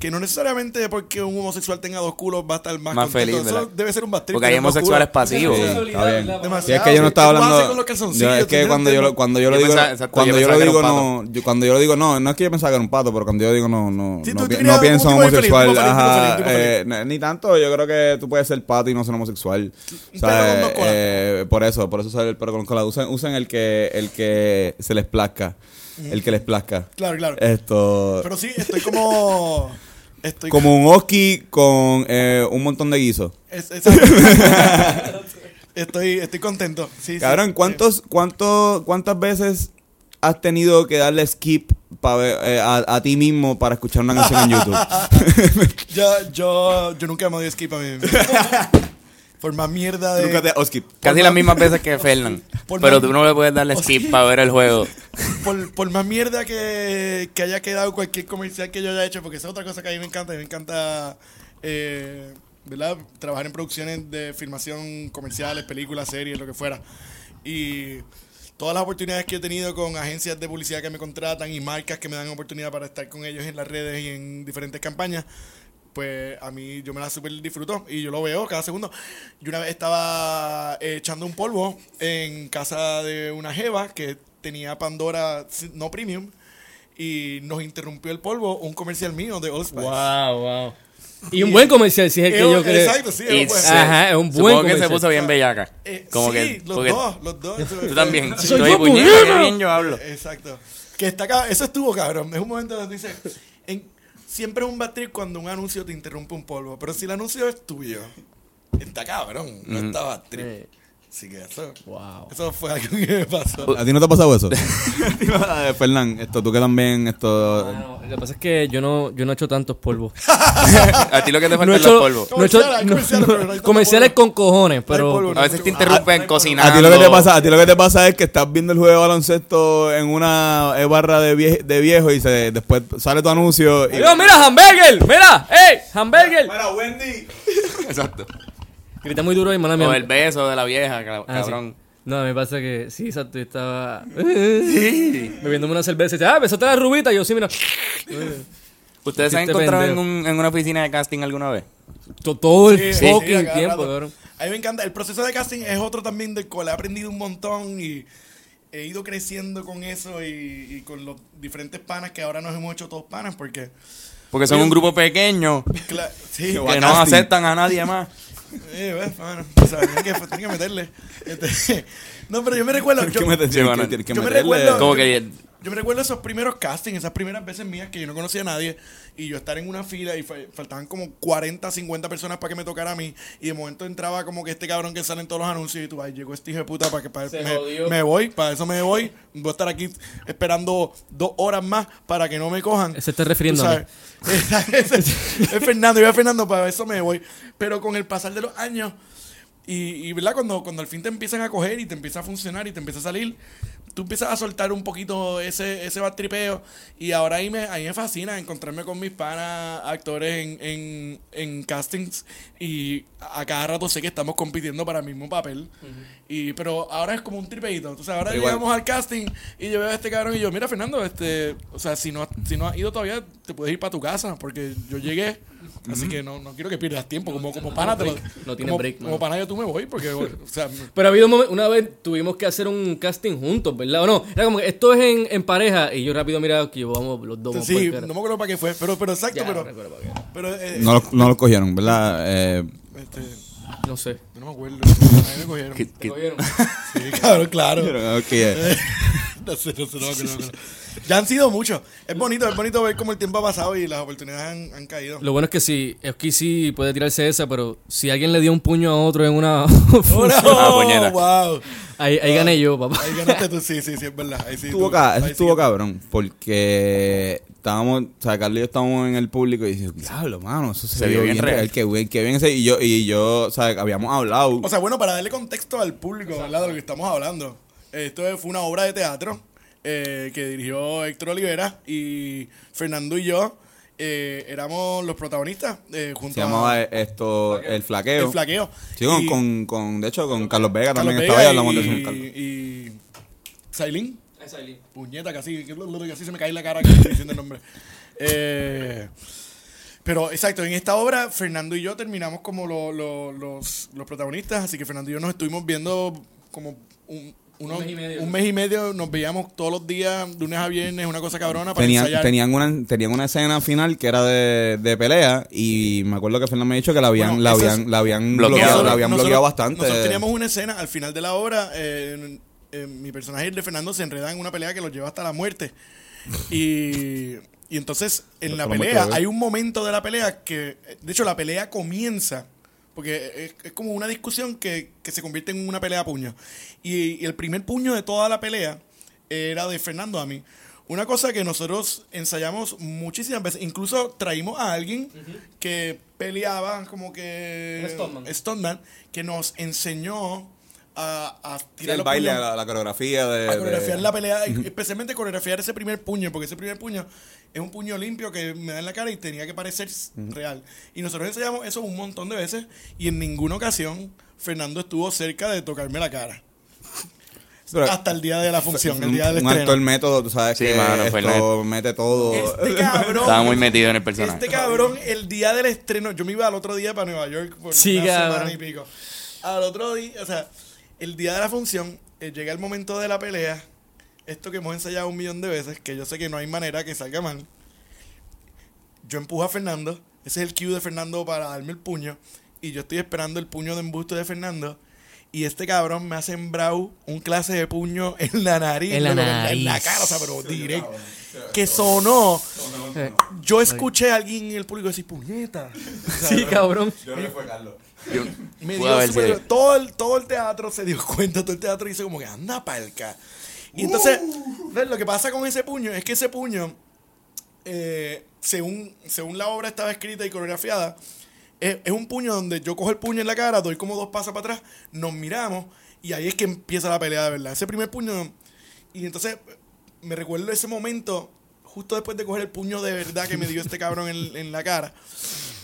que no necesariamente porque un homosexual tenga dos culos va a estar más, Más contento. feliz, Eso ¿verdad? debe ser un bastante. Porque hay homosexuales pasivos. Sí, está bien. Demasiado. Sí, es que yo no estaba ¿Qué tú hablando. haces con los calzoncillos? yo- es que cuando yo, lo- cuando yo lo Yo digo, pensaba- exacto, cuando yo yo lo pensaba que digo era no, yo- cuando yo lo digo no, no es que yo pensaba que era un pato, pero cuando yo digo no, no, Sí, no, tú pi- querías no pienso un tipo de feliz, homosexual, tipo feliz, tipo ajá, feliz, tipo eh, ni tanto. Yo creo que tú puedes ser pato y no ser homosexual. O sea, con dos colas. eh, por eso, por eso sale el perro con cola. Usen, usen el que, el que se les plazca, el que les plazca. Claro, claro. Esto, Pero sí, estoy como. Estoy como un oski con eh, un montón de. Es- exacto. estoy, estoy contento. Sí, sí. Cabrón, ¿cuántos, cuántos, ¿cuántas veces has tenido que darle skip ver, eh, a, a ti mismo para escuchar una canción en YouTube? Yo, yo, yo nunca me doy skip a mí. Por más mierda de. Casi las mismas veces que Fernan. Pero tú no le puedes darle skip para ver el juego. por, por más mierda que, que haya quedado cualquier comercial que yo haya hecho, porque esa es otra cosa que a mí me encanta. A mí me encanta, eh, ¿verdad? Trabajar en producciones de filmación, comerciales, películas, series, lo que fuera. Y todas las oportunidades que he tenido con agencias de publicidad que me contratan y marcas que me dan oportunidad para estar con ellos en las redes y en diferentes campañas, pues a mí yo me la super disfruto y yo lo veo cada segundo. Yo una vez estaba eh, echando un polvo en casa de una jeva que tenía Pandora no premium y nos interrumpió el polvo un comercial mío de Old Spice. Wow, wow. Y un buen comercial, si es el que yo creo. Exacto, sí, es un Ajá, es un buen Supongo que se comercial. puso bien bellaca. Eh, Como sí, que, los porque dos, los dos. Tú también. Soy yo, puñeta, bien yo hablo. Exacto. Que está acá, eso estuvo cabrón. Es un momento donde dice, en, siempre es un bad trip cuando un anuncio te interrumpe un polvo, pero si el anuncio es tuyo, está cabrón, no está bad trip. Eh, Así que eso, Wow. eso fue algo que me pasó. ¿A ti no te ha pasado eso? Eh, Fernán, esto, tú que también, esto... Bueno, lo que pasa es que yo no, yo no he hecho tantos polvos. A ti lo que te falta No he hecho, los polvos. no he hecho- Comerciales, no- comerciales, no con cojones, pero polvo, no A veces te interrumpen Ah, cocinando. A ti lo que te pasa, a ti lo que te pasa es que estás viendo el juego de baloncesto en una barra de, vie- de viejo y se, después sale tu anuncio y... Mira, hamburger, mira, ey, hamburger. Mira, Wendy. Exacto. Grita muy duro y mala mía. O el beso de la vieja, cab- Ah, sí. cabrón. No, me pasa que sí, exacto, yo estaba bebiéndome una cerveza y dice, ah, besaste a la rubita, y yo sí, mira. ¿Ustedes se han encontrado en, un- en una oficina de casting alguna vez? To- Todo el Sí, sí, fucking tiempo, cabrón. A mí me encanta. El proceso de casting es otro también del cual he aprendido un montón y he ido creciendo con eso y, y con los diferentes panas que ahora nos hemos hecho todos panas porque... Porque son un grupo pequeño sí, Que no casting. aceptan a nadie más. Eh, ves, mano, o sea, tienen que, tienen que meterle. Este, no, pero yo me recuerdo. Tienes Yo, que Sí, yo me meterle- recuerdo- Como que yo me recuerdo esos primeros castings, esas primeras veces mías que yo no conocía a nadie y yo estar en una fila y fa- faltaban como 40, 50 personas para que me tocara a mí y de momento entraba como que este cabrón que sale en todos los anuncios y tú, ay, llegó este hijo de puta para que para, Se me, me voy, para eso me voy, voy a estar aquí esperando dos horas más para que no me cojan. Se está refiriendo a es, es Fernando, yo a Fernando, para eso me voy. Pero con el pasar de los años, y, y ¿verdad? Cuando, cuando al fin te empiezan a coger y te empieza a funcionar y te empieza a salir, tú empiezas a soltar un poquito ese, ese bad tripeo. Y ahora ahí me, ahí me fascina encontrarme con mis panas actores en, en, en castings. Y a cada rato sé que estamos compitiendo para el mismo papel. y, pero ahora es como un tripeito. Entonces ahora Pero igual- llegamos al casting y yo veo a este cabrón y yo, mira Fernando, este, o sea, si no, si no has ido todavía, te puedes ir para tu casa porque yo llegué. Así que no, no quiero que pierdas tiempo. Como, como pana, te lo- No tiene como, break, como pana yo tú me voy porque, o sea, Pero ha habido un momento, una vez tuvimos que hacer un casting juntos, ¿verdad? O no, era como que esto es en, en pareja y yo rápido miraba que vamos los dos. sí, no me acuerdo para qué fue, pero, pero exacto, Ya, no pero, qué. pero eh, No lo, no lo cogieron, ¿verdad? Eh, este, No sé. yo no me acuerdo. A mí me cogieron. que- ¿Te que- cogieron? Sí, claro, claro. ok, eh. no sé, no sé, no. Ya han sido muchos. Es bonito, es bonito ver cómo el tiempo ha pasado y las oportunidades han, han caído. Lo bueno es que sí, es que sí puede tirarse esa, pero si alguien le dio un puño a otro en una... ¡Oh, no! Ah, puñeta. ¡Wow! ahí, ahí gané yo, papá. Ahí ganaste tú, sí, sí, sí, es verdad. Ahí sí, estuvo, tú- ca- ahí eso sí estuvo que- cabrón, porque estábamos, o sea, Carlos y yo estábamos en el público y dije, diablo, mano, eso se, Se vio bien bien real, real. que bien, que bien ese, y yo, y yo, o sea, habíamos hablado, O sea, bueno, para darle contexto al público, ¿verdad? De lo que estamos hablando. Esto fue una obra de teatro eh, que dirigió Héctor Olivera y Fernando y yo eh, éramos los protagonistas eh, junto se a llamaba esto, El Flaqueo. El Flaqueo. Sí, con, Y con, con- de hecho, con Carlos Vega Carlos también Vega estaba ahí, hablamos de y, Carlos. y Sailín. Puñeta, casi, que- casi se me cae la cara que estoy diciendo el nombre. Eh, pero exacto, en esta obra Fernando y yo terminamos como lo- lo- los, los protagonistas, así que Fernando y yo nos estuvimos viendo como un, unos- Un mes y medio. un mes y medio, nos veíamos todos los días, lunes a viernes, una cosa cabrona para Tenían, ensayar. tenían, una, tenían una escena final que era de, de pelea y me acuerdo que Fernando me ha dicho que la habían, Bueno, la es- habían, la habían Bloqueado. bloqueado, la habían Nosotros- bloqueado bastante. Nosotros teníamos una escena al final de la obra. eh, eh, mi personaje el de Fernando se enreda en una pelea que los lleva hasta la muerte. Y, y entonces en la pelea ¿verdad? hay un momento de la pelea que, de hecho, la pelea comienza. Porque es, es como una discusión que, que se convierte en una pelea a puño. Y, y el primer puño de toda la pelea era de Fernando a mí. Una cosa que nosotros ensayamos muchísimas veces. Incluso traímos a alguien que peleaba como que... Un stuntman. stuntman, que nos enseñó a, a Sí, tirar el los baile, puños, la, la coreografía de... a coreografiar de- la pelea, y especialmente coreografiar ese primer puño, porque ese primer puño es un puño limpio que me da en la cara y tenía que parecer real. Y nosotros ensayamos eso un montón de veces y en ninguna ocasión Fernando estuvo cerca de tocarme la cara. Pero- Hasta el día de la función, el un, día del un actor estreno. método, tú sabes Sí, que mano, esto mete todo. Este cabrón. Estaba muy metido en el personaje. Este cabrón, el día del estreno, yo me iba al otro día para Nueva York por Sí, una cabrón. semana y pico. Al otro día, o sea, el día de la función, eh, llega el momento de la pelea. Esto que hemos ensayado un millón de veces, que yo sé que no hay manera que salga mal. Yo empujo a Fernando, Ese es el cue de Fernando para darme el puño. Y yo estoy esperando el puño de embuste de Fernando. Y este cabrón me ha sembrado un clase de puño en la nariz. En la pero nariz. En la cara, o sea, pero directo. Que sonó. Yo escuché a alguien en el público decir, puñeta. Sí, cabrón. Yo que fue Carlos. Yo- Me pude dio haber súper- sido. todo, el, todo el teatro se dio cuenta, todo el teatro dice como que anda palca. Y entonces, ¿ves? lo que pasa con ese puño es que ese puño, eh, según, según la obra estaba escrita y coreografiada, es, es un puño donde yo cojo el puño en la cara, doy como dos pasos para atrás, nos miramos y ahí es que empieza la pelea de verdad. Ese primer puño, y entonces me recuerdo ese momento, justo después de coger el puño de verdad que me dio este cabrón en, en la cara.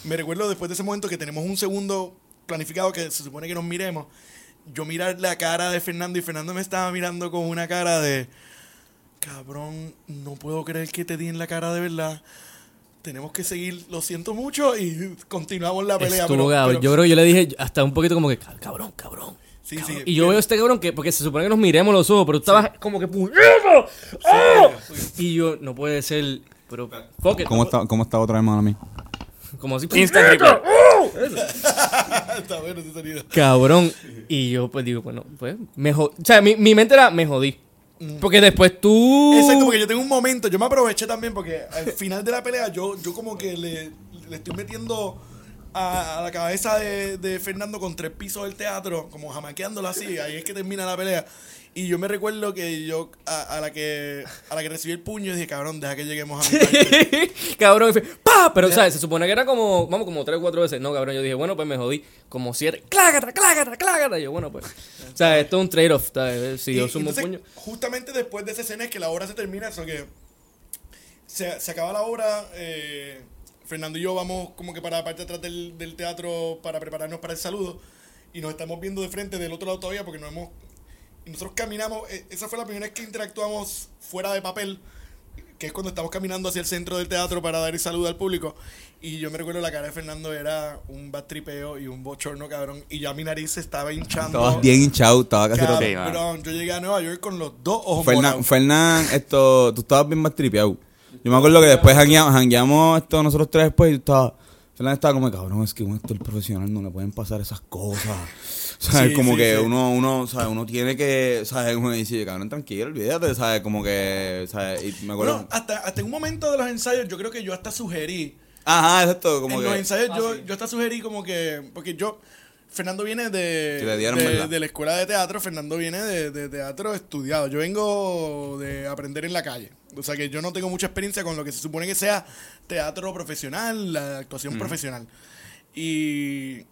Me recuerdo después de ese momento que tenemos un segundo planificado que se supone que nos miremos. Yo mirar la cara de Fernando y Fernando me estaba mirando con una cara de cabrón, no puedo creer que te di en la cara de verdad. Tenemos que seguir, lo siento mucho y continuamos la pelea. Estuvo pero- cabrón. pero- Yo creo que yo le dije hasta un poquito como que, "Cab- cabrón, cabrón. sí, sí, Y yo veo a este cabrón que, porque se supone que nos miremos los ojos, pero tú estabas como que. ¡Ah! Y yo, no puede ser, pero, fuck it. ¿Cómo está, ¿Cómo está otra vez, mano, a mí? Como así, Instant replay. Está bueno ese sonido. cabrón. Y yo, pues digo, bueno, pues, me. O sea, mi, mi mente era, me jodí. Porque después tú. Exacto, porque yo tengo un momento, yo me aproveché también porque al final de la pelea yo, yo como que le, le estoy metiendo a, a la cabeza de, de Fernando con tres pisos del teatro, como jamaqueándolo así, ahí es que termina la pelea. Y yo me recuerdo que yo a, a la que a la que recibí el puño dije, cabrón, deja que lleguemos a mi parte". cabrón, y fue, ¡pa! Pero, ¿sabes? Se supone que era como, vamos, como tres o cuatro veces. No, cabrón, yo dije, bueno, pues me jodí. Como siete, ¡clágata, clágata, clágata! Y yo, bueno, pues. O sea, esto es un trade-off, ¿sabes? Si Y- yo sumo entonces, puño. Justamente después de esa escena es que la obra se termina, eso que se, se acaba la obra, eh, Fernando y yo vamos como que para la parte de atrás del, del teatro para prepararnos para el saludo y nos estamos viendo de frente del otro lado todavía porque no hemos... Y nosotros caminamos, eh, esa fue la primera vez que interactuamos fuera de papel, que es cuando estamos caminando hacia el centro del teatro para dar el saludo al público. Y yo me recuerdo la cara de Fernando era un bad tripeo y un bochorno, cabrón. Y ya mi nariz se estaba hinchando. Estabas bien hinchado, estaba casi. Cabrón, yo llegué a Nueva York con los dos ojos Fernán. Fernán, esto, tú estabas bien más tripeado. Yo me acuerdo que después jangueamos, jangueamos esto nosotros tres después y tú estabas, Fernán estaba como, cabrón, es que un actor profesional no le pueden pasar esas cosas. ¿Sabes? Sí, como sí, que sí. uno, uno, ¿sabes? Uno tiene que, ¿sabes? Uno dice, cabrón, tranquilo, olvídate, ¿sabes? Como que, ¿sabes? Y me acuerdo. Bueno, hasta, hasta en un momento de los ensayos, yo creo que yo hasta sugerí. Ajá, exacto, como en que. los ensayos, yo, yo hasta sugerí como que. Porque yo. Fernando viene de, Que le dieron, de, la escuela de teatro. Fernando viene de, de teatro estudiado. Yo vengo de aprender en la calle. O sea que yo no tengo mucha experiencia con lo que se supone que sea teatro profesional, la actuación profesional. Y, y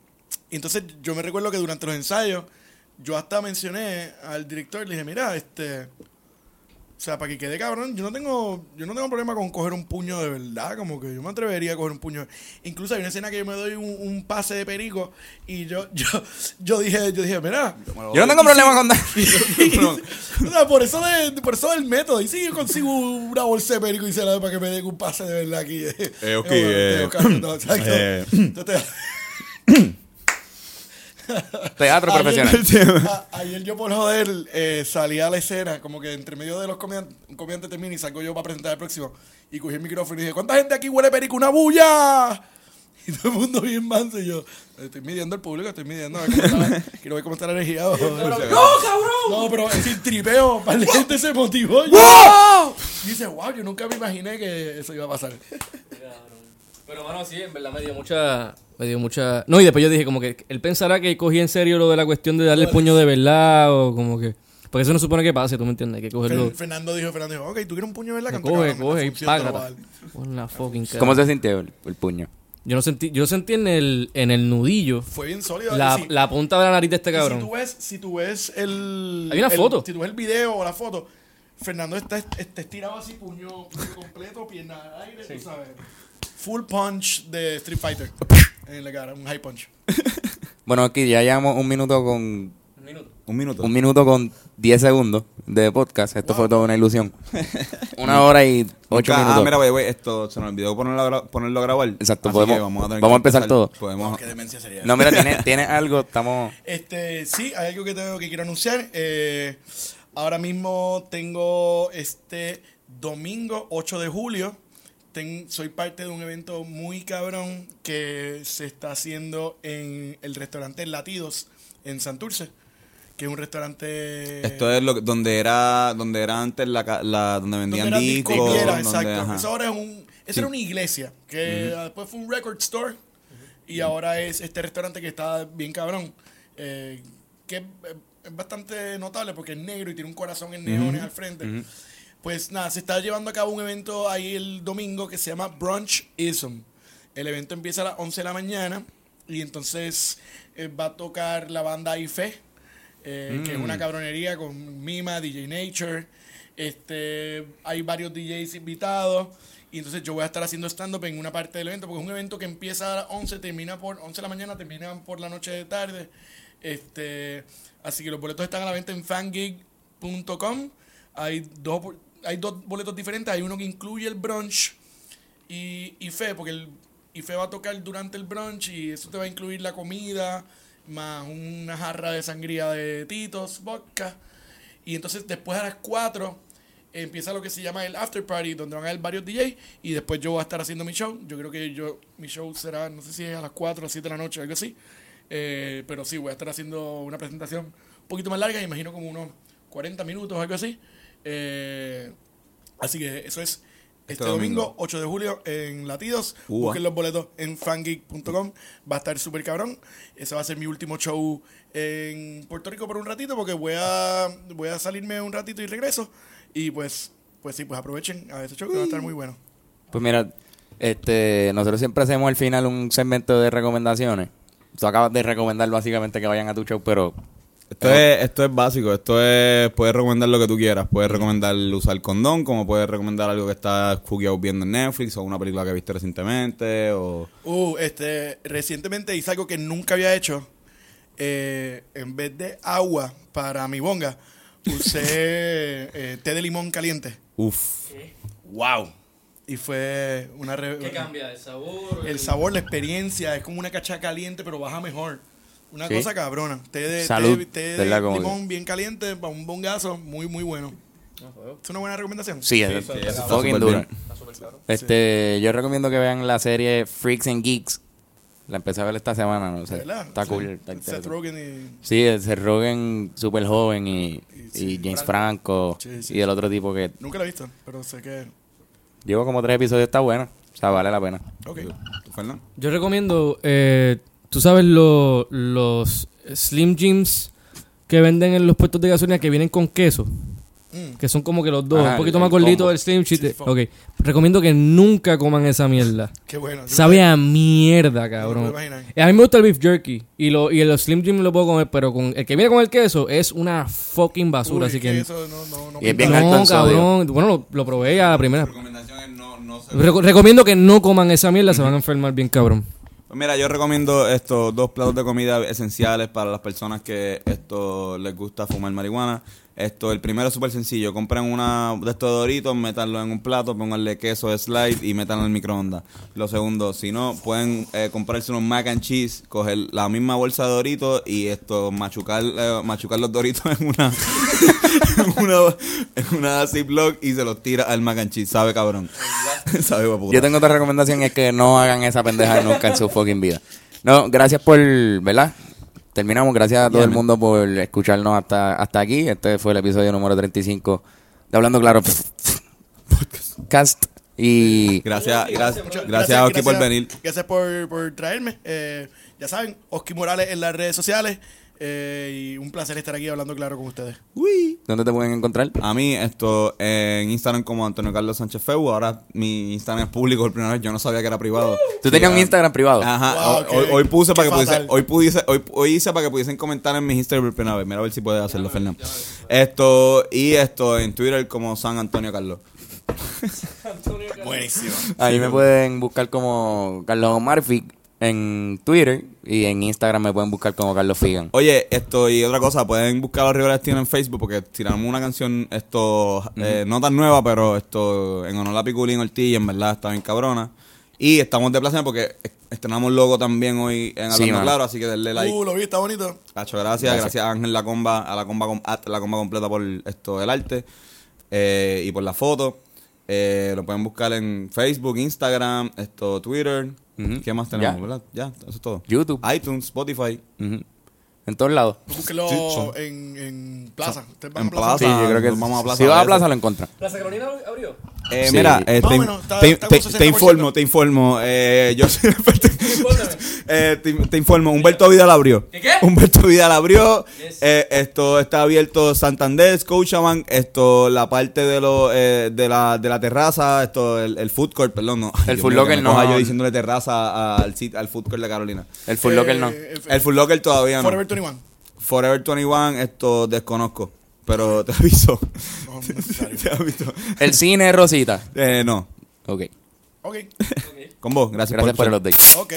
entonces yo me recuerdo que durante los ensayos, yo hasta mencioné al director, le dije, mira, este. O sea, para que quede cabrón, yo no tengo yo no tengo problema con coger un puño de verdad, como que yo me atrevería a coger un puño. Incluso hay una escena que yo me doy un, un pase de perico y yo yo yo dije, yo dije, mira, Yo no tengo problema con o sea, por eso de, por eso del método, y si yo consigo una bolsa de perico y se la doy para que me den un pase de verdad aquí. Eh, ok, eh, eh. Teatro Ayer- profesional. a- ayer yo por joder eh, salí a la escena, como que entre medio de los comediantes, un comediante termina y salgo yo para presentar el próximo. Y cogí el micrófono y dije, ¿cuánta gente aquí huele perico? ¡Una bulla! Y todo el mundo bien manso y yo, estoy midiendo el público, estoy midiendo, a ver cómo está la- quiero ver cómo está la energía. ¡No, cabrón! No, pero es decir, tripeo, para la gente se motivó. ¡Wow! Y dice, wow, yo nunca me imaginé que eso iba a pasar. Pero, mano, sí, en verdad me dio mucha. Me dio mucha. No, y después yo dije, como que él pensará que cogí en serio lo de la cuestión de darle el puño de verdad, o como que. Porque eso no supone que pase, tú me entiendes, hay que cogerlo. Fer- Fernando dijo, Fernando dijo, ok, tú quieres un puño, ¿verdad? Canta, Coge, cabrón, coge la y función te lo va a págata. dar. Pon la fucking cara. ¿Cómo se sintió el, el puño? Yo no sentí, yo sentí en el, en el nudillo Fue bien sólido. la, y sí. la punta de la nariz de este Y Si cabrón. tú ves, si tú ves el. Hay una el- foto. Si tú ves el video o la foto, Fernando está, está estirado así, puño, puño completo, pierna al aire, tú sabes. Full punch de Street Fighter. en la cara, un high punch. Bueno, aquí ya llevamos un minuto con Un minuto. Un minuto. un minuto con 10 segundos de podcast. Esto fue toda una ilusión. Una hora y ocho Nunca- minutos. Ah, mira, güey, güey, esto se nos olvidó ponerlo ponerlo a grabar. Exacto, Así podemos- que vamos a, tener vamos a que empezar todo. Podemos, Qué demencia sería. No, mira, tiene, tiene algo, estamos... Este, sí, hay algo que tengo que quiero anunciar. Eh, ahora mismo tengo este domingo 8 de julio. Ten- soy parte de un evento muy cabrón que se está haciendo en el restaurante Latidos en Santurce, que es un restaurante... Esto es lo que- donde era donde era antes la, la donde donde vendían era discos. donde- exacto. ajá. Eso ahora es un, esa era una iglesia, que después fue un record store y ahora es este restaurante que está bien cabrón, eh, que es, es bastante notable porque es negro y tiene un corazón en neones al frente. Pues nada, se está llevando a cabo un evento ahí el domingo que se llama Brunch Ism. El evento empieza a las 11 de la mañana y entonces eh, va a tocar la banda Ife, eh, que es una cabronería con Mima, DJ Nature. Este, hay varios DJs invitados. Y entonces yo voy a estar haciendo stand-up en una parte del evento, porque es un evento que empieza a las 11, termina por 11 de la mañana, termina por la noche de tarde. Este, así que los boletos están a la venta en fangig.com. Hay dos, hay dos boletos diferentes. Hay uno que incluye el brunch y, y fe, porque el Ife va a tocar durante el brunch y eso te va a incluir la comida, más una jarra de sangría de Titos, vodka. Y entonces después a las 4 empieza lo que se llama el after party, donde van a haber varios DJs y después yo voy a estar haciendo mi show. Yo creo que yo mi show será, no sé si es a las 4 o las 7 de la noche, algo así. Eh, pero sí, voy a estar haciendo una presentación un poquito más larga, imagino como unos 40 minutos o algo así. Eh, así que eso es este, domingo. domingo. 8 de julio en Latidos. Ua. Busquen los boletos en fangeek.com. Va a estar súper cabrón. Ese va a ser mi último show en Puerto Rico por un ratito porque voy a, voy a salirme un ratito y regreso. Y pues, pues sí, pues aprovechen a ese show que va a estar muy bueno. Pues mira, este, nosotros siempre hacemos al final un segmento de recomendaciones. Tú acabas de recomendar básicamente que vayan a tu show, pero Esto es, esto es básico, esto es, puedes recomendar lo que tú quieras, puedes recomendar usar condón, como puedes recomendar algo que estás jugueado viendo en Netflix o una película que viste recientemente o... Uh, este, recientemente hice algo que nunca había hecho. Eh, en vez de agua para mi bonga, usé eh, té de limón caliente. Uf. ¡Wow! Y fue una... re- ¿Qué cambia? ¿El sabor? El sabor, la experiencia, es como una cacha caliente, pero baja mejor. Una Sí. cosa cabrona. Té de, Salud, té, té de ¿verdad? Como limón bien caliente, para un bongazo, muy, muy bueno. ¿Es una buena recomendación? sí, es fucking súper dura. Este, yo recomiendo que vean la serie Freaks and Geeks. La empecé a ver esta semana, no sé. ¿Verdad? Está Sí. cool. está Seth. Rogen y... Sí, el Seth Rogen súper joven y, sí, y James Franco, Sí, sí, y el otro tipo que Nunca la he visto, pero sé que... llevo como tres episodios, está buena. O sea, vale la pena. Ok. ¿Tú, Fernando? Yo recomiendo, eh, tú sabes lo- los Slim Jims que venden en los puestos de gasolina que vienen con queso. Mm. Que son como que los dos, Ajá, un poquito el más gorditos combo. del Slim Chit. Sí, ok, recomiendo que nunca coman esa mierda. Qué bueno. Sabe a mierda, cabrón. imaginar. A mí me gusta el beef jerky y, lo, y el Slim Jim lo puedo comer, pero con el que viene con el queso es una fucking basura, Uy, así que que... eso no, no, no Y es bien alto en cabrón. Bueno, lo, lo probé a la primera. recomendación es no, no se... Reco- recomiendo que no coman esa mierda, se van a enfermar bien cabrón. Pues mira, yo recomiendo estos dos platos de comida esenciales para las personas que esto les gusta fumar marihuana. Esto, el primero es súper sencillo. Compren una de estos doritos, métanlo en un plato, pónganle queso de slide y métanlo en el microondas. Lo segundo, si no, pueden eh, comprarse unos mac and cheese, coger la misma bolsa de doritos y esto, machucar, eh, machucar los doritos en una, en una, en una Ziploc y se los tira al mac and cheese. Sabe cabrón. Sabe. Yo tengo otra recomendación, es que no hagan esa pendeja nunca en su fucking vida. No, gracias por, ¿verdad? Terminamos, gracias a todo el mundo por escucharnos hasta, hasta aquí. Este fue el episodio número 35 de Hablando Claro Cast. Y Gracias, gracias, gracias, a Oki por venir. Gracias por, por traerme. Eh, ya saben, Oski Morales en las redes sociales. Eh, y un placer estar aquí hablando claro con ustedes. Uy. ¿dónde te pueden encontrar? A mí, esto, en Instagram como Antonio Carlos Sánchez Feu, ahora mi Instagram es público por primera vez, yo no sabía que era privado. Tú tenías un Instagram privado. Ajá, Wow, hoy, qué- hoy- hoy puse qué para que pudiese, hoy pudiese, hoy, hoy hice para que pudiesen comentar en mis Instagram por primera vez. Mira a ver si puedes hacerlo, Fernando. Esto, y esto en Twitter como San Antonio Carlos. Buenísimo. Ahí me pueden buscar como Carlos Marfic en Twitter y en Instagram me pueden buscar como Carlos Figan. Oye, esto y otra cosa, pueden buscar a los Rivera Destino en Facebook porque tiramos una canción, esto, eh, no tan nueva, pero esto, en honor a Piculín Ortiz, en verdad está bien cabrona. Y estamos de placer porque estrenamos logo también hoy en Hablando. Claro, así que denle like. Uh, lo vi, está bonito. Hacho, gracias, gracias, a Ángel La Comba, a la comba, com- a la comba completa por esto del arte eh, y por la foto. Eh, lo pueden buscar en Facebook, Instagram, esto, Twitter. ¿Qué más tenemos, Ya. verdad? Ya, eso es todo. YouTube. iTunes, Spotify. En todos lados. Búsquelo Sí, en, en Plaza. Ustedes van En a Plaza. Plaza. Sí, yo creo que vamos a Plaza si vas a. Plaza lo encuentras. ¿Plaza Carolina abrió? Eh, Sí. Mira, eh, te, o menos, está- te- está te- como te 60%. informo, te informo. Eh, yo soy experto. Eh, te, te informo, Humberto Vidal abrió. ¿Qué, qué? Humberto Vidal abrió. Yes. Eh, esto está abierto Santander, Scotiabank, esto la parte de lo, eh, de la de la terraza, esto el, el food court, perdón, no. El food locker no. yo diciéndole terraza al al food court de Carolina. El Full Locker no. Eh, El food locker todavía no. Forever 21. Forever 21 esto desconozco, pero te aviso. No, no es necesario. te aviso. El cine Rosita. Eh, no. Ok. Ok. Con vos, gracias, Gracias por el por update. Ok.